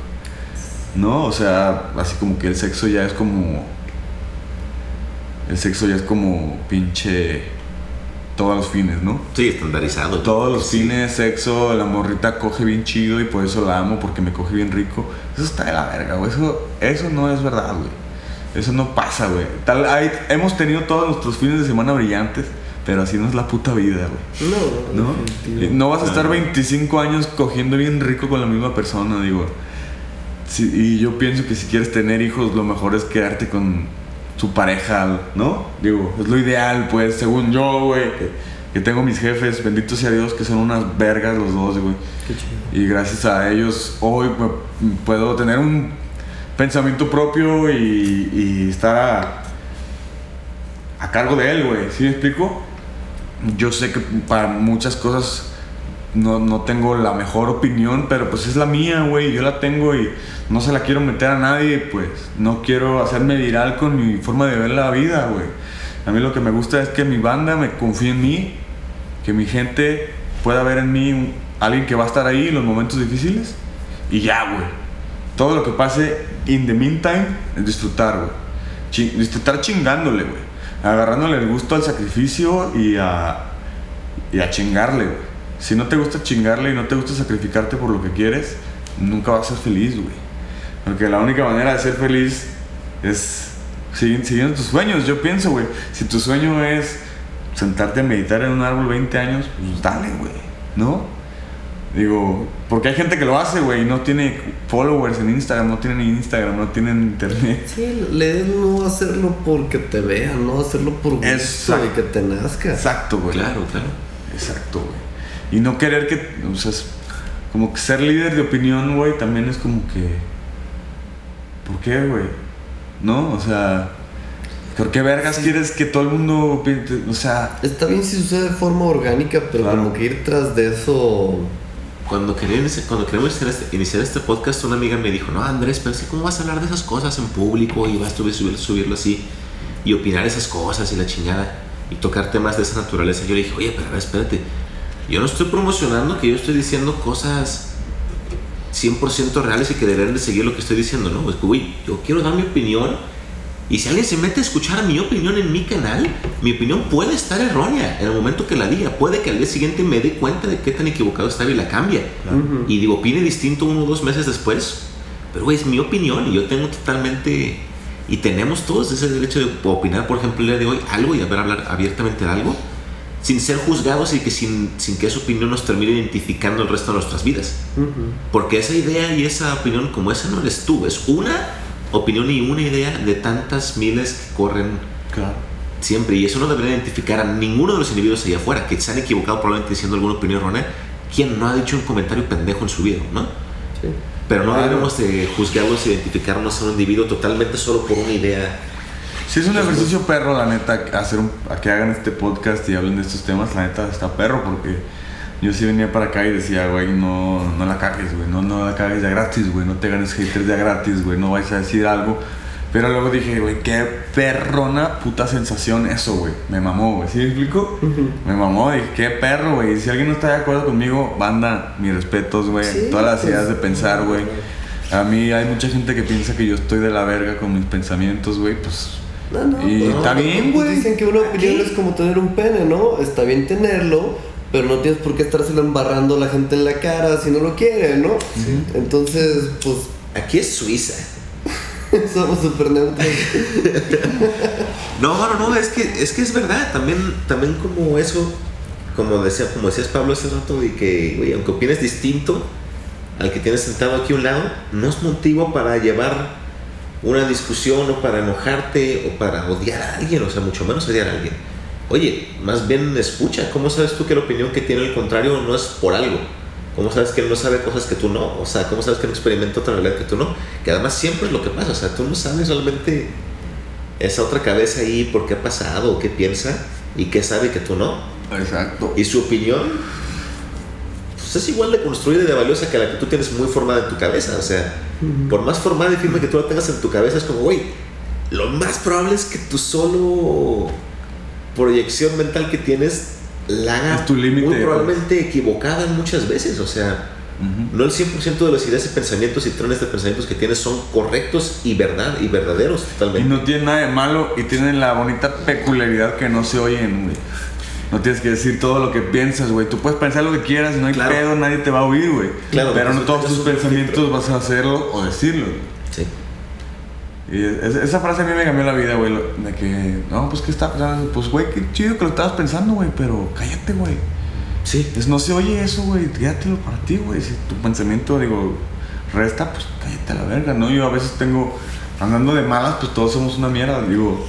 ¿No? O sea, así como que el sexo ya es como. El sexo ya es como pinche. Todos los fines, ¿no? Sí, estandarizado. Todos los Sí. fines, sexo, la morrita coge bien chido y por eso la amo, porque me coge bien rico. Eso está de la verga, güey. Eso, eso no es verdad, güey. Eso no pasa, güey. Tal, hay- hemos tenido todos nuestros fines de semana brillantes, pero así no es la puta vida, güey. No, ¿No? definitivo. No vas a estar Ah. 25 años cogiendo bien rico con la misma persona, digo. Sí, y yo pienso que si quieres tener hijos, lo mejor es quedarte con su pareja, ¿no? Digo, es lo ideal, pues, según yo, güey. Que, que tengo mis jefes, bendito sea Dios, que son unas vergas los dos, güey. Qué chido. Y gracias a ellos hoy me- puedo tener un pensamiento propio y, y estar a, a cargo de él, güey. ¿Sí me explico? Yo sé que para muchas cosas no, no tengo la mejor opinión, pero pues es la mía, güey. Yo la tengo y no se la quiero meter a nadie, pues. No quiero hacerme viral con mi forma de ver la vida, güey. A mí lo que me gusta es que mi banda me confíe en mí, que mi gente pueda ver en mí alguien que va a estar ahí en los momentos difíciles y ya, güey. todo lo que pase in the meantime es disfrutar, güey. Disfrutar chingándole, güey. Agarrándole el gusto al sacrificio y a, y a chingarle, güey. Si no te gusta chingarle y no te gusta sacrificarte por lo que quieres, nunca vas a ser feliz, güey. Porque la única manera de ser feliz es siguiendo tus sueños. Yo pienso, güey, si tu sueño es sentarte a meditar en un árbol 20 años, pues dale, güey, ¿no? Digo, porque hay gente que lo hace, güey, y no tiene followers en Instagram, no tienen Instagram, no tienen internet. Sí, la idea es no hacerlo porque te vean, no hacerlo por gusto Exacto. y que te nazca. Exacto, güey. Claro, claro. Exacto, güey. Y no querer que, o sea, es como que ser líder de opinión, güey, también es como que... ¿Por qué, güey? ¿No? O sea, ¿por qué vergas quieres que todo el mundo? O sea, Está bien si sucede de forma orgánica, pero Claro. como que ir tras de eso. Cuando, quería cuando queríamos iniciar este, iniciar este podcast, una amiga me dijo, no, Andrés, pero ¿cómo vas a hablar de esas cosas en público y vas a subir- subir- subirlo así y opinar esas cosas y la chingada y tocar temas de esa naturaleza? Yo le dije, oye, pero a ver, espérate, yo no estoy promocionando que yo estoy diciendo cosas 100% reales y que deberían de seguir lo que estoy diciendo, ¿no? Es que, güey, yo quiero dar mi opinión y si alguien se mete a escuchar mi opinión en mi canal, mi opinión puede estar errónea en el momento que la diga. Puede que al día siguiente me dé cuenta de qué tan equivocado estaba y la cambie. Ujú. Y digo, opine distinto uno o dos meses después. Pero, güey, es mi opinión y yo tengo totalmente. Y tenemos todos ese derecho de opinar, por ejemplo, el día de hoy algo y haber hablar abiertamente de algo sin ser juzgados y que sin, sin que esa opinión nos termine identificando el resto de nuestras vidas. Ujú. Porque esa idea y esa opinión como esa no eres tú, es una opinión y una idea de tantas miles que corren claro. siempre. Y eso no debería identificar a ninguno de los individuos allá afuera que se han equivocado probablemente diciendo alguna opinión errónea, quien no ha dicho un comentario pendejo en su vida, ¿no? Sí. Pero no Claro. debemos de juzgarlos, identificarnos a un individuo totalmente solo por una idea. Sí, es un ejercicio perro, la neta, hacer un, a que hagan este podcast y hablen de estos temas, la neta está perro, porque yo sí venía para acá y decía, güey, no, no la cagues, güey, no, no la cagues de gratis, güey, no te ganes haters de gratis, güey, no vayas a decir algo. Pero luego dije, güey, qué perrona puta sensación eso, güey. Me mamó, güey. ¿Sí me explico? Me mamó, dije, qué perro, güey. Si alguien no está de acuerdo conmigo, banda, mis respetos, güey. Sí, Todas las pues, ideas de pensar, güey. A mí hay mucha gente que piensa que yo estoy de la verga con mis pensamientos, güey, pues No, no, Y pues, está no, bien, pues güey. Dicen que una opinión Aquí. es como tener un pene, ¿no? Está bien tenerlo, pero no tienes por qué estárselo embarrando a la gente en la cara si no lo quiere, ¿no? Entonces, pues, Aquí es Suiza. [LAUGHS] somos súper neutros. [LAUGHS] No, no, no, es que es, que es verdad. También, también como eso, como, decía, como decías Pablo hace rato, de que, güey, aunque opines distinto al que tienes sentado aquí a un lado, no es motivo para llevar una discusión o para enojarte o para odiar a alguien, o sea, mucho menos odiar a alguien. Oye, más bien escucha, ¿cómo sabes tú que la opinión que tiene el contrario no es por algo? ¿Cómo sabes que él no sabe cosas que tú no? O sea, ¿cómo sabes que no experimenta otra realidad que tú no? Que además siempre es lo que pasa, o sea, tú no sabes realmente esa otra cabeza ahí por qué ha pasado o qué piensa y qué sabe que tú no. Exacto. Y su opinión pues, es igual de construida y de valiosa que la que tú tienes muy formada en tu cabeza. O sea, por más formada y firme que tú la tengas en tu cabeza, es como, güey, lo más probable es que tu solo proyección mental que tienes la haga tu muy pues. probablemente equivocada muchas veces. O sea, no el 100% de las ideas y pensamientos y trenes de pensamientos que tienes son correctos y verdad y verdaderos Y totalmente. no tiene nada de malo y tienen la bonita peculiaridad que no se oyen, güey. No tienes que decir todo lo que piensas, güey. Tú puedes pensar lo que quieras y no hay Claro. pedo, nadie te va a oír, güey. Claro, Pero no todos tus pensamientos vas a hacerlo o decirlo. Y es- esa frase a mí me cambió la vida, güey. De que, no, pues, ¿qué está pensando? Pues, güey, qué chido que lo estabas pensando, güey, pero cállate, güey. Sí. Es, no se oye eso, güey. Quédatelo para ti, güey. Si tu pensamiento, digo, resta, pues cállate a la verga, ¿no? Yo a veces tengo, andando de malas, pues todos somos una mierda, digo.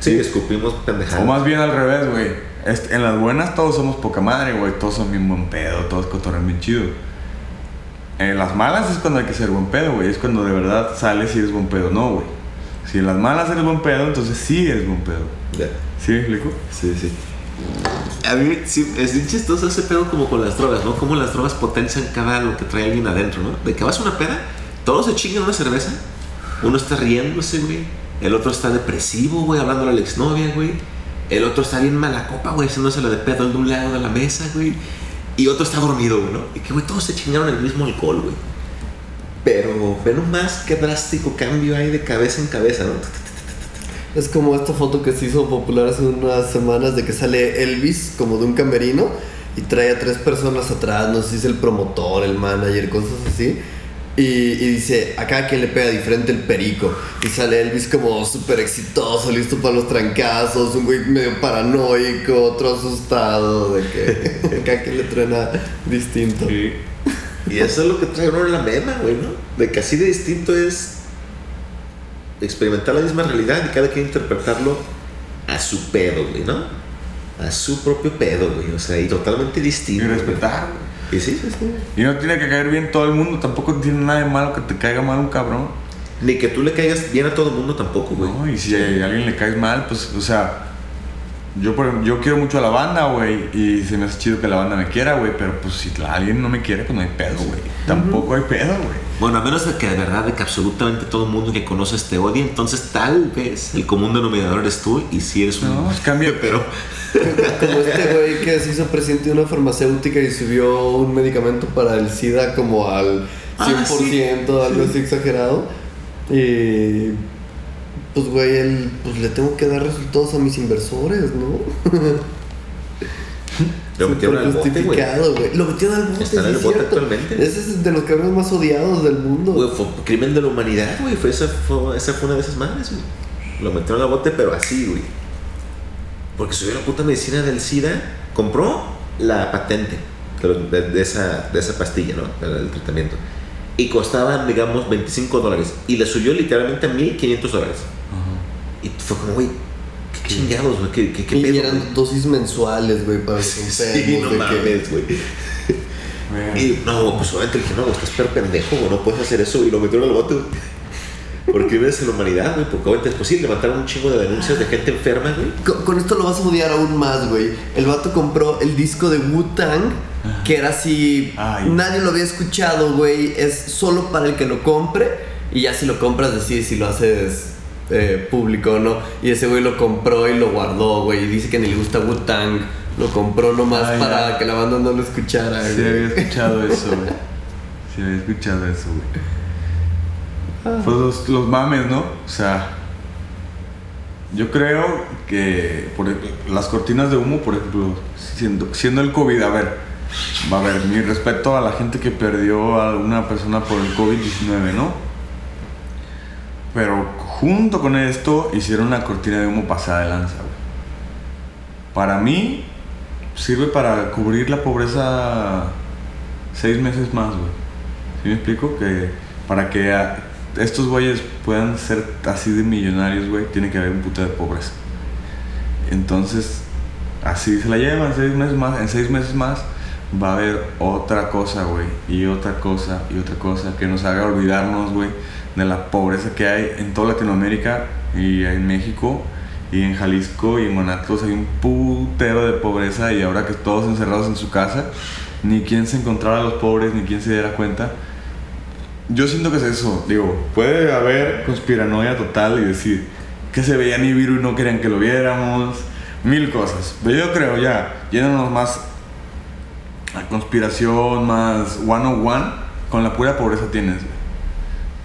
Sí, escupimos pendejadas. O más bien al revés, güey. Es- En las buenas todos somos poca madre, güey. Todos son bien buen pedo, todos cotorrean bien chido. En las malas es cuando hay que ser buen pedo, güey. Es cuando de verdad sales si eres buen pedo, no, güey. Si en las malas eres buen pedo, entonces sí eres buen pedo. Ya. ¿Sí me explico? Sí, sí. A mí sí, es bien chistoso ese pedo como con las drogas, ¿no? Como las drogas potencian cada lo que trae alguien adentro, ¿no? De que vas a una peda, todos se chingan una cerveza, uno está riéndose, güey, el otro está depresivo, güey, hablándole a la exnovia, güey, el otro está bien mala copa, güey, haciéndose la de pedo de un lado de la mesa, güey, y otro está dormido, güey, ¿no? Y que, güey, todos se chingaron el mismo alcohol, güey. Pero ve nomás qué drástico cambio hay de cabeza en cabeza, ¿no? Es como esta foto que se hizo popular hace unas semanas de que sale Elvis como de un camerino y trae a tres personas atrás, no sé si es el promotor, el manager, cosas así. Y, y dice, a cada quien le pega diferente el perico. Y sale Elvis como súper exitoso, listo para los trancazos, un güey medio paranoico, otro asustado, de que [LAUGHS] a cada quien le truena distinto. Y eso es lo que trae uno en la mema, güey, ¿no? De que así de distinto es experimentar la misma realidad y cada quien interpretarlo a su pedo, güey, ¿no? A su propio pedo, güey. O sea, y totalmente Y distinto. güey. respetar, güey. Y sí, Y no tiene que caer bien todo el mundo, tampoco tiene nada de malo que te caiga mal un cabrón. Ni que tú le caigas bien a todo el mundo tampoco, güey. No, y si a alguien le caes mal, pues, o sea, yo, por yo quiero mucho a la banda, güey, y se me hace chido que la banda me quiera, güey, pero pues si la- alguien no me quiere, pues no hay pedo, güey. Tampoco hay pedo, güey. Bueno, a menos de que de verdad, de que absolutamente todo el mundo que conoces te odie, entonces tal vez el común denominador eres tú y si eres un... No, pues cambia, [LAUGHS] pero... Como este güey que se hizo presidente de una farmacéutica y subió un medicamento para el SIDA como al 100%, Ah, sí. algo así exagerado. Y pues güey, él, pues le tengo que dar resultados a mis inversores, ¿no? [LAUGHS] Lo metieron al bote, güey. Lo metieron al bote, Está en el bote cierto. actualmente. Ese es de los cabrones más odiados del mundo. Güey, fue crimen de la humanidad, güey. Fue, esa, fue, esa fue una de esas madres, güey. Lo metieron al bote, pero así, güey. Porque subió la puta medicina del SIDA. Compró la patente de esa, de esa pastilla, ¿no? Del, del tratamiento. Y costaban, digamos, 25 dólares. Y le subió literalmente a 1500 dólares. Y fue como, güey, qué chingados, güey. ¿Qué, qué, qué y pedo, eran dosis mensuales, güey, para Sí, [LAUGHS] enfermos. no mames, güey. Y no, pues obviamente le dije, no, güey, estás pero pendejo, güey, no puedes hacer eso. Y lo metieron al bote, güey. Por crímenes en la humanidad, güey. Porque obviamente después sí levantaron un chingo de denuncias de gente enferma, güey. Con, con esto lo vas a odiar aún más, güey. El vato compró el disco de Wu-Tang, que era así. Ay. Nadie lo había escuchado, güey. Es solo para el que lo compre. Y ya si lo compras, decides si lo haces eh, público no. Y ese güey lo compró y lo guardó, güey. Y dice que ni le gusta Wu-Tang. Lo compró nomás Ay, para ya. que la banda no lo escuchara, Sí güey. había escuchado eso, güey. Sí había escuchado eso, güey. Pues los, los mames, ¿no? O sea, yo creo que por las cortinas de humo, por ejemplo, siendo, siendo el COVID, a ver, va a ver, mi respeto a la gente que perdió a una persona por el COVID-19, ¿no? Pero junto con esto hicieron una cortina de humo pasada de lanza, güey. Para mí, sirve para cubrir la pobreza seis meses más, güey. ¿Sí me explico? Que para que estos güeyes puedan ser así de millonarios, güey, tiene que haber un puto de pobreza. Entonces, así se la llevan seis meses más. En seis meses más va a haber otra cosa, güey. Y otra cosa, y otra cosa que nos haga olvidarnos, güey, de la pobreza que hay en toda Latinoamérica y en México. Y en Jalisco y en Guanatos hay un putero de pobreza y ahora que todos encerrados en su casa, ni quien se encontrara a los pobres, ni quien se diera cuenta. Yo siento que es eso, digo, puede haber conspiranoia total y decir que se veía Nibiru y no querían que lo viéramos, mil cosas. Pero yo creo ya, yéndonos más a conspiración, más one on one, con la pura pobreza tienes.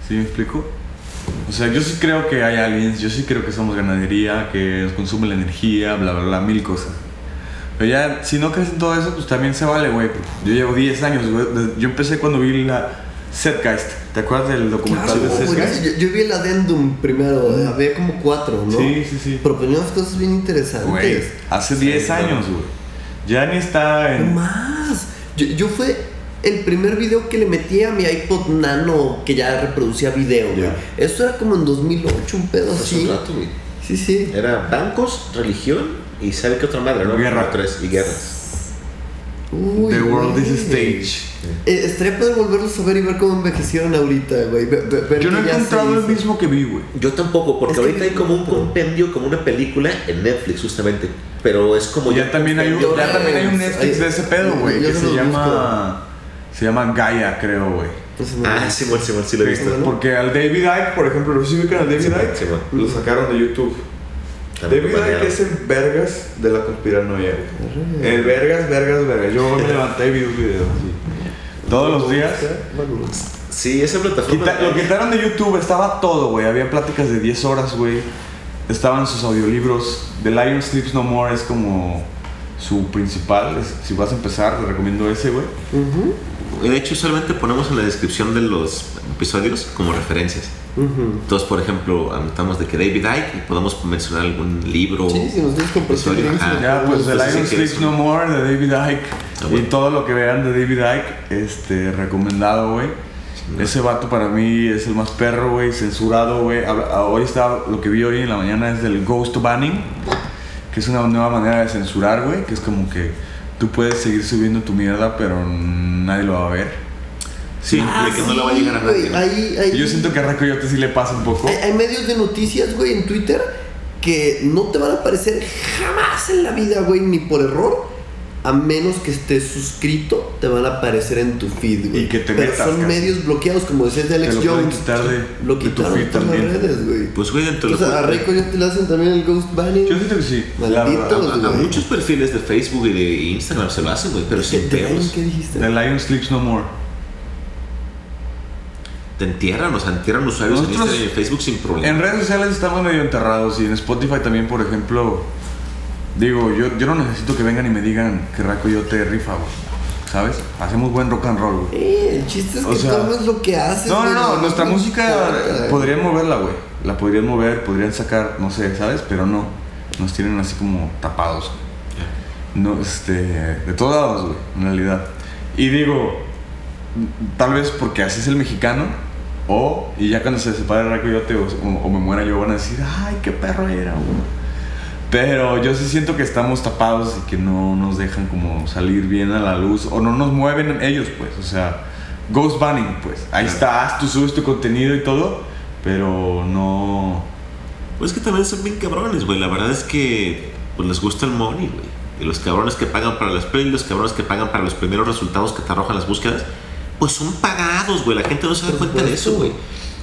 ¿Sí me explico? O sea, yo sí creo que hay aliens, yo sí creo que somos ganadería, que nos consume la energía, bla, bla, bla, mil cosas. Pero ya, si no crees en todo eso, pues también se vale, güey. Yo llevo 10 años, güey. Yo empecé cuando vi la Setgeist. ¿Te acuerdas del documental Claro, de Setgeist? yo, yo vi el adendum primero, había como cuatro, ¿no? Sí, sí, sí. Pero pues unas cosas bien interesantes. Güey, hace 10 años, güey. Ya ni está No en... más. Yo, yo fue el primer video que le metí a mi iPod Nano que ya reproducía video, güey. Ya. Esto era como en 2008, un pedo Hace así. un rato, güey. Sí, sí. Era bancos, religión y sabe qué otra madre, ¿no? Guerra. Tres, y guerras. Uy, The World is a. Stage. Eh, estaría poder volverlos a ver y ver cómo envejecieron ahorita, güey. Ver Yo no he ya encontrado el mismo que vi, güey. Yo tampoco, porque Es ahorita hay como un compendio, como una película en Netflix, justamente. Pero es como. Ya también hay un, ya también hay un Netflix de ese pedo, güey, que se llama... Se llama Gaia, creo, güey. Entonces, no, Ah, Simón, Simón, sí lo he visto. ¿no? Porque al David Icke, por ejemplo, ¿lo sí ubican al David Icke? Lo sacaron de YouTube. David Icke es el vergas de la conspiranoia. güey. El vergas, vergas, vergas. Yo me levanté y vi un video así. Todos los días. Sí, esa plataforma. Quita- lo quitaron de YouTube, estaba todo, güey. Había pláticas de 10 horas, güey. Estaban sus audiolibros. The Lion Sleeps No More es como su principal. Si vas a empezar, te recomiendo ese, güey. De hecho, solamente ponemos en la descripción de los episodios como referencias. Entonces, por ejemplo, anotamos de que David Icke y podemos mencionar algún libro. Sí, si nos episodio, Ya, pues The Lion Sleeps No More de David Icke. Ah, bueno. Y todo lo que vean de David Icke, este, recomendado, güey. Ese vato para mí es el más perro, güey, censurado, güey. Ah, Hoy está, lo que vi hoy en la mañana es del ghost banning, que es una nueva manera de censurar, güey, que es como que tú puedes seguir subiendo tu mierda, pero nadie lo va a ver. Sí, Ah, de que no le va a sí, llegar a nadie. Yo siento que a Raco Yote sí le pasa un poco. hay, hay medios de noticias, güey, en Twitter que no te van a aparecer jamás en la vida, güey, ni por error. A menos que estés suscrito, te van a aparecer en tu feed, güey. Y que te Pero metas, son casi. medios bloqueados, como decías de Alex Te lo pueden Jones. quitar de- lo de tu quitaron feed de todas las también. redes, güey. Pues, güey, dentro de O sea, a Rico ya te le hacen también el ghost banning. Yo siento que sí. La Malditos, a, a güey. muchos perfiles de Facebook y de Instagram se lo hacen, güey, pero ¿Qué, sin te- pedos. ¿Qué dijiste? The Lion Sleeps No More. Te entierran, o sea, entierran usuarios en Nosotros- Instagram y en Facebook sin problema. En redes sociales estamos medio enterrados y en Spotify también, por ejemplo, digo, yo, yo no necesito que vengan y me digan que Raco yo te rifa, güey. ¿Sabes? Hacemos buen rock and roll, güey. Eh, el chiste es O que sea, tomes lo que haces. No, no, güey, no, nuestra música importa, podrían moverla, güey. La podrían mover, podrían sacar, no sé, ¿sabes? Pero no. Nos tienen así como tapados. No, este, de todos lados, güey, en realidad. Y digo, tal vez porque así es el mexicano, o, y ya cuando se separe el Racoyote o, o, o me muera yo, van a decir, ay, qué perro era, güey. Pero yo sí siento que estamos tapados y que no nos dejan como salir bien a la luz, o no nos mueven ellos, pues, o sea, Ghost Banning, pues. Ahí estás, tú subes tu contenido y todo, pero no. Pues es que también son bien cabrones, güey. La verdad es que pues, les gusta el money, güey. Y los cabrones que pagan para las playlists, los cabrones que pagan para los primeros resultados que te arrojan las búsquedas, pues son pagados, güey. La gente no se da cuenta de eso, güey.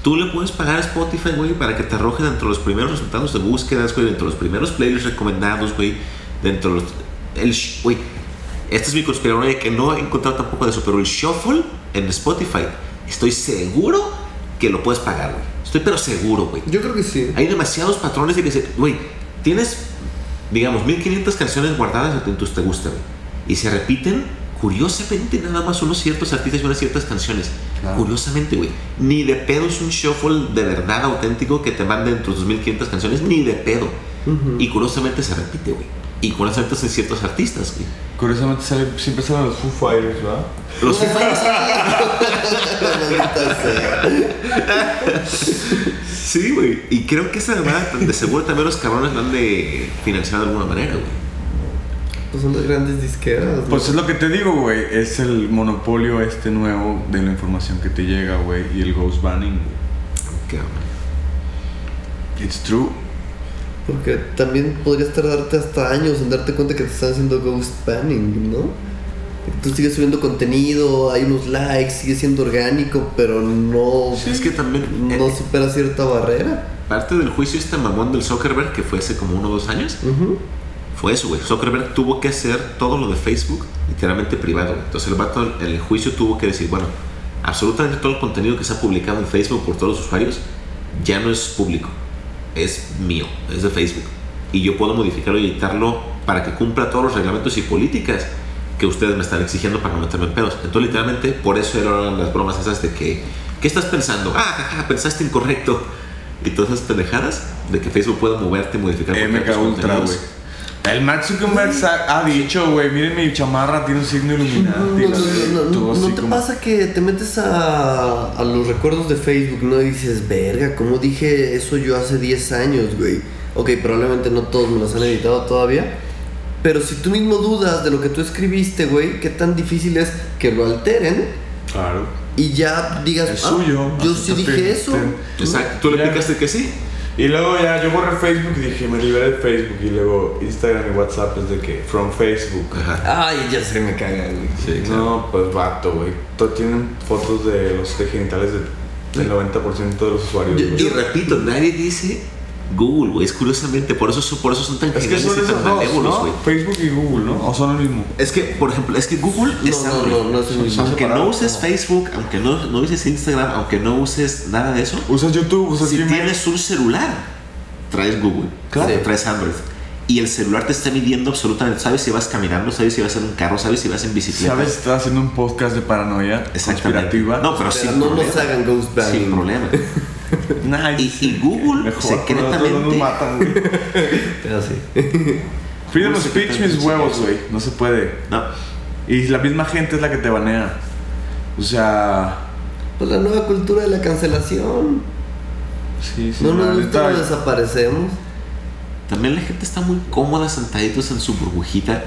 Tú le puedes pagar a Spotify, güey, para que te arroje dentro de los primeros resultados de búsquedas, güey, dentro de los primeros playlists recomendados, güey, dentro de los... El, güey, esta es mi conspiración de que no he encontrado tampoco de eso, pero el shuffle en Spotify, estoy seguro que lo puedes pagar, güey. Estoy pero seguro, güey. Yo creo que sí. Hay demasiados patrones de que se. Güey, tienes, digamos, 1500 canciones guardadas en tus te gusta, güey. Y se repiten, curiosamente, nada más unos ciertos artistas y unas ciertas canciones. Claro. Curiosamente, güey. Ni de pedo es un shuffle de verdad auténtico que te mande entre tus 1500 canciones, ni de pedo. Y curiosamente se repite, güey. Y curiosamente son ciertos artistas, güey. Curiosamente sale, siempre salen los Foo Fighters, ¿verdad? Los Foo Fighters-. [LAUGHS] Sí, güey. Y creo que esa verdad, de seguro también los cabrones la han de financiar de alguna manera, güey. Pues son las grandes disqueras. ¿no? Pues es lo que te digo, güey. Es el monopolio este nuevo de la información que te llega, güey. Y el ghost banning, güey. Cabrón. It's true. Porque también podrías tardarte hasta años en darte cuenta que te están haciendo ghost banning, ¿no? Tú sigues subiendo contenido, hay unos likes, sigue siendo orgánico, pero no, Sí, es que también. no eh, supera cierta barrera. Parte del juicio este mamón del Zuckerberg, que fue hace como uno o dos años, Ujú. Fue eso, güey. Zuckerberg tuvo que hacer todo lo de Facebook literalmente privado. Entonces el vato en el juicio tuvo que decir, bueno, absolutamente todo el contenido que se ha publicado en Facebook por todos los usuarios ya no es público, es mío, es de Facebook. Y yo puedo modificarlo y editarlo para que cumpla todos los reglamentos y políticas que ustedes me están exigiendo para no meterme en pedos. Entonces literalmente por eso eran las bromas esas de que, ¿qué estás pensando? Ah, pensaste incorrecto. Y todas esas pendejadas de que Facebook puede moverte modificar MK cualquier Ultra, güey. El Mark Zuckerberg sa- ha dicho, güey, miren mi chamarra, tiene un signo No, iluminante. no, te como- pasa que te metes a, a los recuerdos de Facebook, ¿no? Y dices, verga, ¿cómo dije eso yo hace 10 años, güey? Ok, probablemente no todos me los han editado todavía. Pero si tú mismo dudas de lo que tú escribiste, güey, ¿qué tan difícil es que lo alteren Claro. y ya digas, Es "Ah, suyo. yo sí dije eso? Exacto, tú le Ya. picaste que sí. Y luego ya yo borré Facebook y dije, me liberé de Facebook. Y luego Instagram y WhatsApp es de que, from Facebook. Ajá. Ay, ya se me caga, güey. Sí, claro. No, pues vato, güey. Todos tienen fotos de los genitales de- del 90% de los usuarios. Yo- güey. Y repito, nadie dice Google, güey, es curiosamente, por eso, son- por eso son tan Es que son y tan malévolos, ¿no? güey. Facebook y Google, ¿no? O son el mismo. Es que, por ejemplo, es que Google No, es no, Android. no, no es Aunque no uses ¿no? Facebook, aunque no, no uses Instagram, aunque no uses nada de eso, Usas YouTube, usas si Gmail. tienes un celular, traes Google, Claro. traes Android. Y el celular te está midiendo absolutamente. Sabes si vas caminando, sabes si vas en un carro, sabes si vas en bicicleta. ¿Sabes? Estás haciendo un podcast de paranoia Exactamente. conspirativa. No, pero, Pero sin no problema. nos hagan ghost. Sin problema. [LAUGHS] Nice. Y, y Google Mejor, secretamente. matan, güey. [LAUGHS] Pero sí. Freedom of speech, mis huevos, güey. No se puede. No, Y la misma gente es la que te banea. O sea. Pues la nueva cultura de la cancelación. Sí, sí. no nos gusta, nos desaparecemos. también la gente está muy cómoda sentaditos en su burbujita.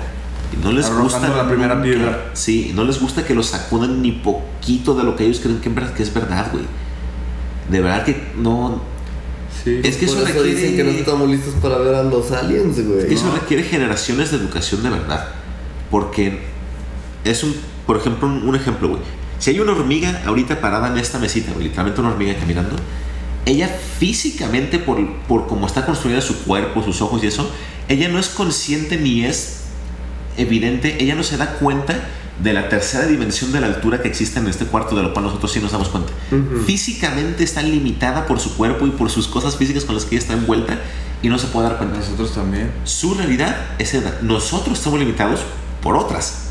Y no les Arrojando gusta. la primera nunca- piedra. Sí, y no les gusta que los sacudan ni poquito de lo que ellos creen que es verdad, güey. De verdad que no. Sí. Es que Por eso eso requiere. dicen que no estamos listos para ver a los aliens, güey. Es que eso requiere generaciones de educación de verdad. Porque es un, por ejemplo, un, un ejemplo, güey. Si hay una hormiga ahorita parada en esta mesita, güey, literalmente una hormiga caminando, ella físicamente, por, por cómo está construida su cuerpo, sus ojos y eso, ella no es consciente ni es evidente, ella no se da cuenta de la tercera dimensión de la altura que existe en este cuarto, de lo cual nosotros sí nos damos cuenta. Físicamente está limitada por su cuerpo y por sus cosas físicas con las que ella está envuelta y no se puede dar cuenta. Nosotros también. Su realidad es esa. Nosotros estamos limitados por otras.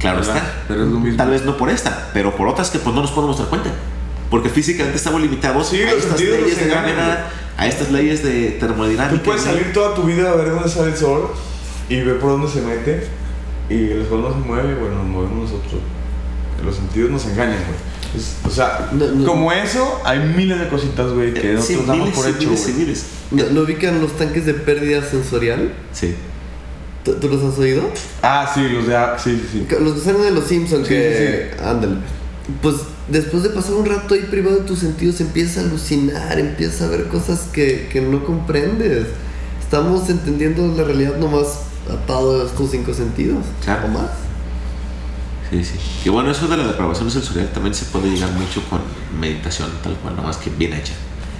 Claro ¿Verdad? está. Pero es lo mismo. Tal vez no por esta, pero por otras que pues no nos podemos dar cuenta. Porque físicamente estamos limitados Sí, a estas leyes de gravedad, a estas leyes de termodinámica. Tú puedes salir toda tu vida a ver dónde sale el sol y ver por dónde se mete y el sol no se mueve, bueno, nos movemos nosotros. Los sentidos nos engañan, güey. Es- O sea, No, no. como eso, hay miles de cositas, güey, que Eh, nosotros sí, damos miles por y hecho, miles miles. ¿No, no ubican los tanques de pérdida sensorial? Sí. ¿Tú, tú los has oído? Ah, sí, los de... ah, Sí, sí, sí. Los que salen de los Simpsons, Sí, que. Ándale. Pues después de pasar un rato ahí privado de tus sentidos, empiezas a alucinar, empiezas a ver cosas que, que no comprendes. Estamos entendiendo la realidad nomás atado a estos cinco sentidos. Claro. O más. Sí, sí. Y bueno, eso de la depravación sensorial también se puede llegar mucho con meditación, tal cual, nomás que bien hecha.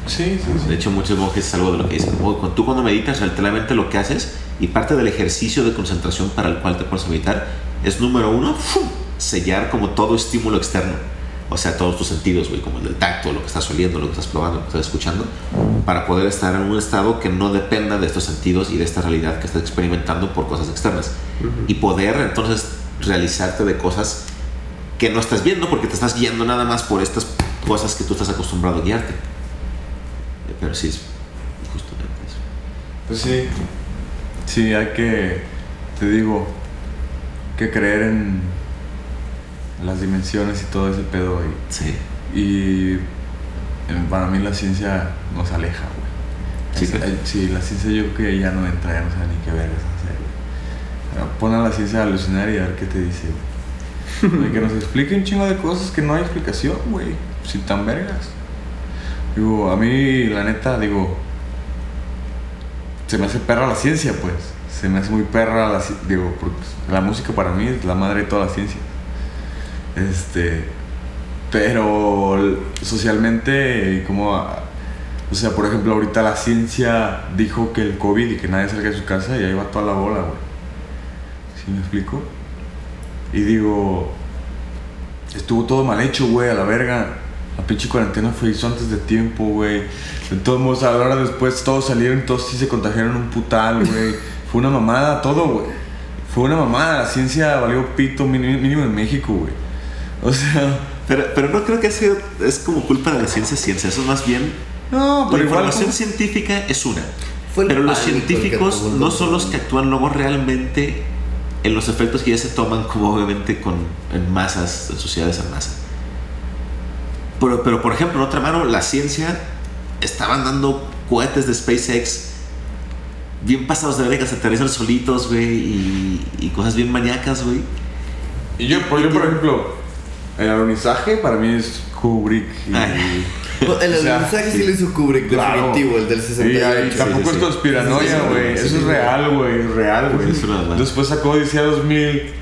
Sí, sí, sí. De hecho, muchos monjes es algo de lo que dicen. como cuando- Tú cuando meditas, realmente lo que haces y parte del ejercicio de concentración para el cual te pones a meditar es número uno, ¡fum! sellar como todo estímulo externo. O sea, todos tus sentidos, güey, como el del tacto, lo que estás oliendo, lo que estás probando, lo que estás escuchando, para poder estar en un estado que no dependa de estos sentidos y de esta realidad que estás experimentando por cosas externas. Y poder entonces realizarte de cosas que no estás viendo porque te estás guiando nada más por estas cosas que tú estás acostumbrado a guiarte. Pero sí es justamente eso. Pues sí. Sí, hay que, te digo, que creer en las dimensiones y todo ese pedo. Y, Sí. y eh, para mí la ciencia nos aleja, güey. Sí, Es- sí, la ciencia yo creo que ya no entra, ya no sabe ni qué vergas hacer, güey. Pon a la ciencia a alucinar y a ver qué te dice, güey. [LAUGHS] Que nos explique un chingo de cosas que no hay explicación, güey. Sin tan vergas. Digo, a mí, la neta, digo, se me hace perra la ciencia, pues. Se me hace muy perra la digo, porque la música para mí es la madre de toda la ciencia. Este, pero socialmente, como, o sea, por ejemplo, ahorita la ciencia dijo que el COVID y que nadie salga de su casa y ahí va toda la bola, güey. ¿Sí me explico? Y digo, estuvo todo mal hecho, güey, a la verga. La pinche cuarentena fue hizo antes de tiempo, güey. De todos modos, a la hora después todos salieron, todos sí se contagiaron un putal, güey. Fue una mamada todo, güey. Fue una mamada. La ciencia valió pito mínimo en México, güey. O sea, Pero, pero no creo que sea, es como culpa de la ciencia ciencia. Eso es más bien. no, La pero igual. información científica es una. Pero los científicos no son los que actúan luego realmente en los efectos que ya se toman, como obviamente con, en masas, en sociedades en masa. Pero, pero, por ejemplo, en otra mano, la ciencia estaban dando cohetes de SpaceX bien pasados de verga, se aterrizan solitos, güey, y, y cosas bien maníacas, güey. Y yo, por, yo, por ejemplo, el alunizaje para mí es Kubrick. Y, Ay. No, el O sea, mensaje sí. sí. lo hizo Kubrick, Claro. definitivo, el del Sí, 68. ahí tampoco sí, es sí. conspiranoia, Sí, sí, sí, güey. sí, Eso sí, es sí. real, güey. Es real, güey. Después sacó Odisea 2000.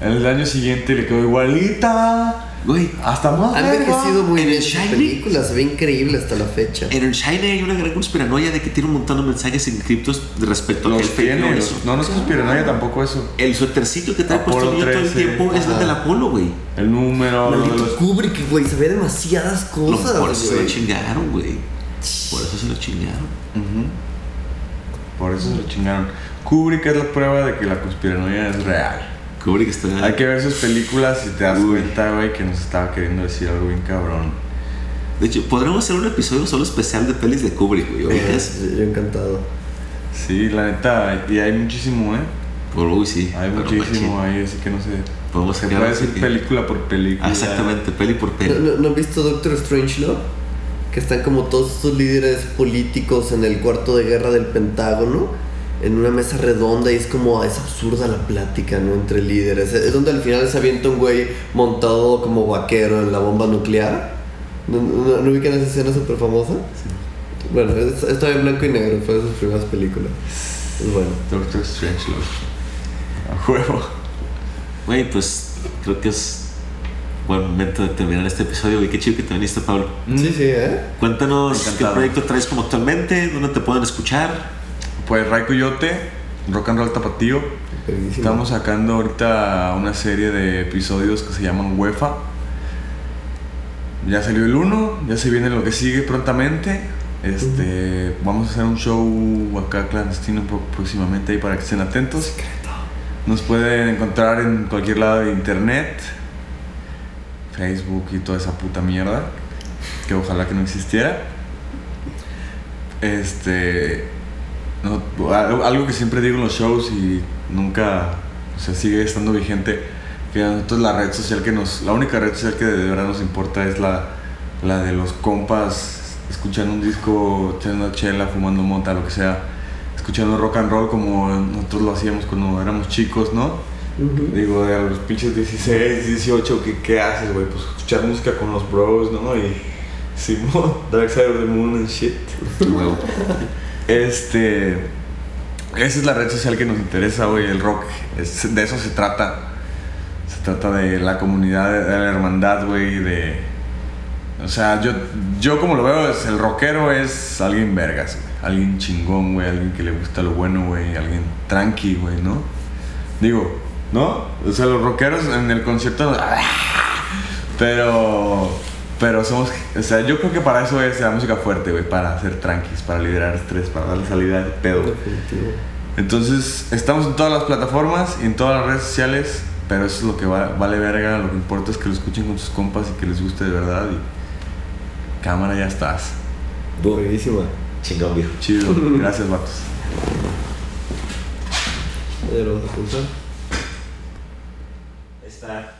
En el año siguiente le quedó igualita. Güey, Hasta más. Ha verga. envejecido muy En bien esa película, se ve increíble hasta la fecha. en el Shine hay una gran conspiranoia de que tiene un montón de mensajes encriptos respecto a que Los el tiene. no. No, no se inspiranoia tampoco eso. El suétercito que trae puesto todo el 13. tiempo es el del Apolo, güey. El número, Maldito los. Kubrick, güey, sabía demasiadas No, cosas, por eso se lo chingaron, güey. Por eso se lo chingaron. Por eso se lo chingaron. Kubrick es la prueba de que la conspiranoia es real. Kubrick está. Hay que ver sus películas y te das Uy. cuenta, güey, que nos estaba queriendo decir algo bien cabrón. De hecho, podríamos hacer un episodio solo especial de pelis de Kubrick, güey. Eh. [LAUGHS] Yo encantado. Sí, la neta, y hay muchísimo, ¿eh? Por uy, sí. Hay muchísimo machín. ahí, así que no sé. Podemos Se puede decir que- película por película. Ah, exactamente, peli por ¿No, peli. no, no han visto Doctor Strange, no? Que están como todos estos líderes políticos en el cuarto de guerra del Pentágono, en una mesa redonda, y es como, es absurda la plática, ¿no? Entre líderes. Es donde al final se avienta un güey montado como vaquero en la bomba nuclear. ¿No, no, no ubican esa escena súper famosa? Bueno, es- estaba en blanco y negro, fue de sus primeras películas. Es bueno. Doctor Strange, loco. A juego. Güey, pues creo que es buen momento de terminar este episodio, güey. Qué chido que te viniste, Pablo. Sí, sí, ¿eh? Cuéntanos qué proyecto traes como actualmente, dónde te pueden escuchar. Pues Ray Coyote, Rock and Roll Tapatío. Estamos sacando ahorita una serie de episodios que se llaman UEFA. Ya salió el 1, ya se viene lo que sigue prontamente. Este, vamos a hacer un show acá clandestino próximamente ahí para que estén atentos. Nos pueden encontrar en cualquier lado de internet, Facebook y toda esa puta mierda, que ojalá que no existiera. Este, no, algo que siempre digo en los shows y nunca, o sea, sigue estando vigente, que a nosotros la red social que nos, la única red social que de verdad nos importa es la, la de los compas escuchando un disco, echando una chela, fumando mota, lo que sea, escuchando rock and roll como nosotros lo hacíamos cuando éramos chicos, ¿no? Ujú. Digo, de a los pinches 16, 18, ¿qué, qué haces, güey? Pues escuchar música con los bros, ¿no? Y Simón, [LAUGHS] Dark Side of the Moon and shit. Este. Esa es la red social que nos interesa, güey, el rock. Es- de eso se trata. Se trata de la comunidad, de la hermandad, güey, de. O sea, yo, yo como lo veo, es el rockero es alguien vergas. Alguien chingón, güey. Alguien que le gusta lo bueno, güey. Alguien tranqui, güey, ¿no? Digo, ¿no? O sea, los rockeros en el concierto. Pero. Pero somos. O sea, yo creo que para eso es la música fuerte, güey. Para hacer tranquis, para liberar estrés, para darle salida al pedo. Definitivo. Entonces, estamos en todas las plataformas y en todas las redes sociales. Pero eso es lo que va- vale verga. Lo que importa es que lo escuchen con sus compas y que les guste de verdad. Y. Cámara, ya estás. Buenísima. Chingón, viejo. Chido. [LAUGHS] Gracias, vatos. Ya lo vas a pulsar. Está.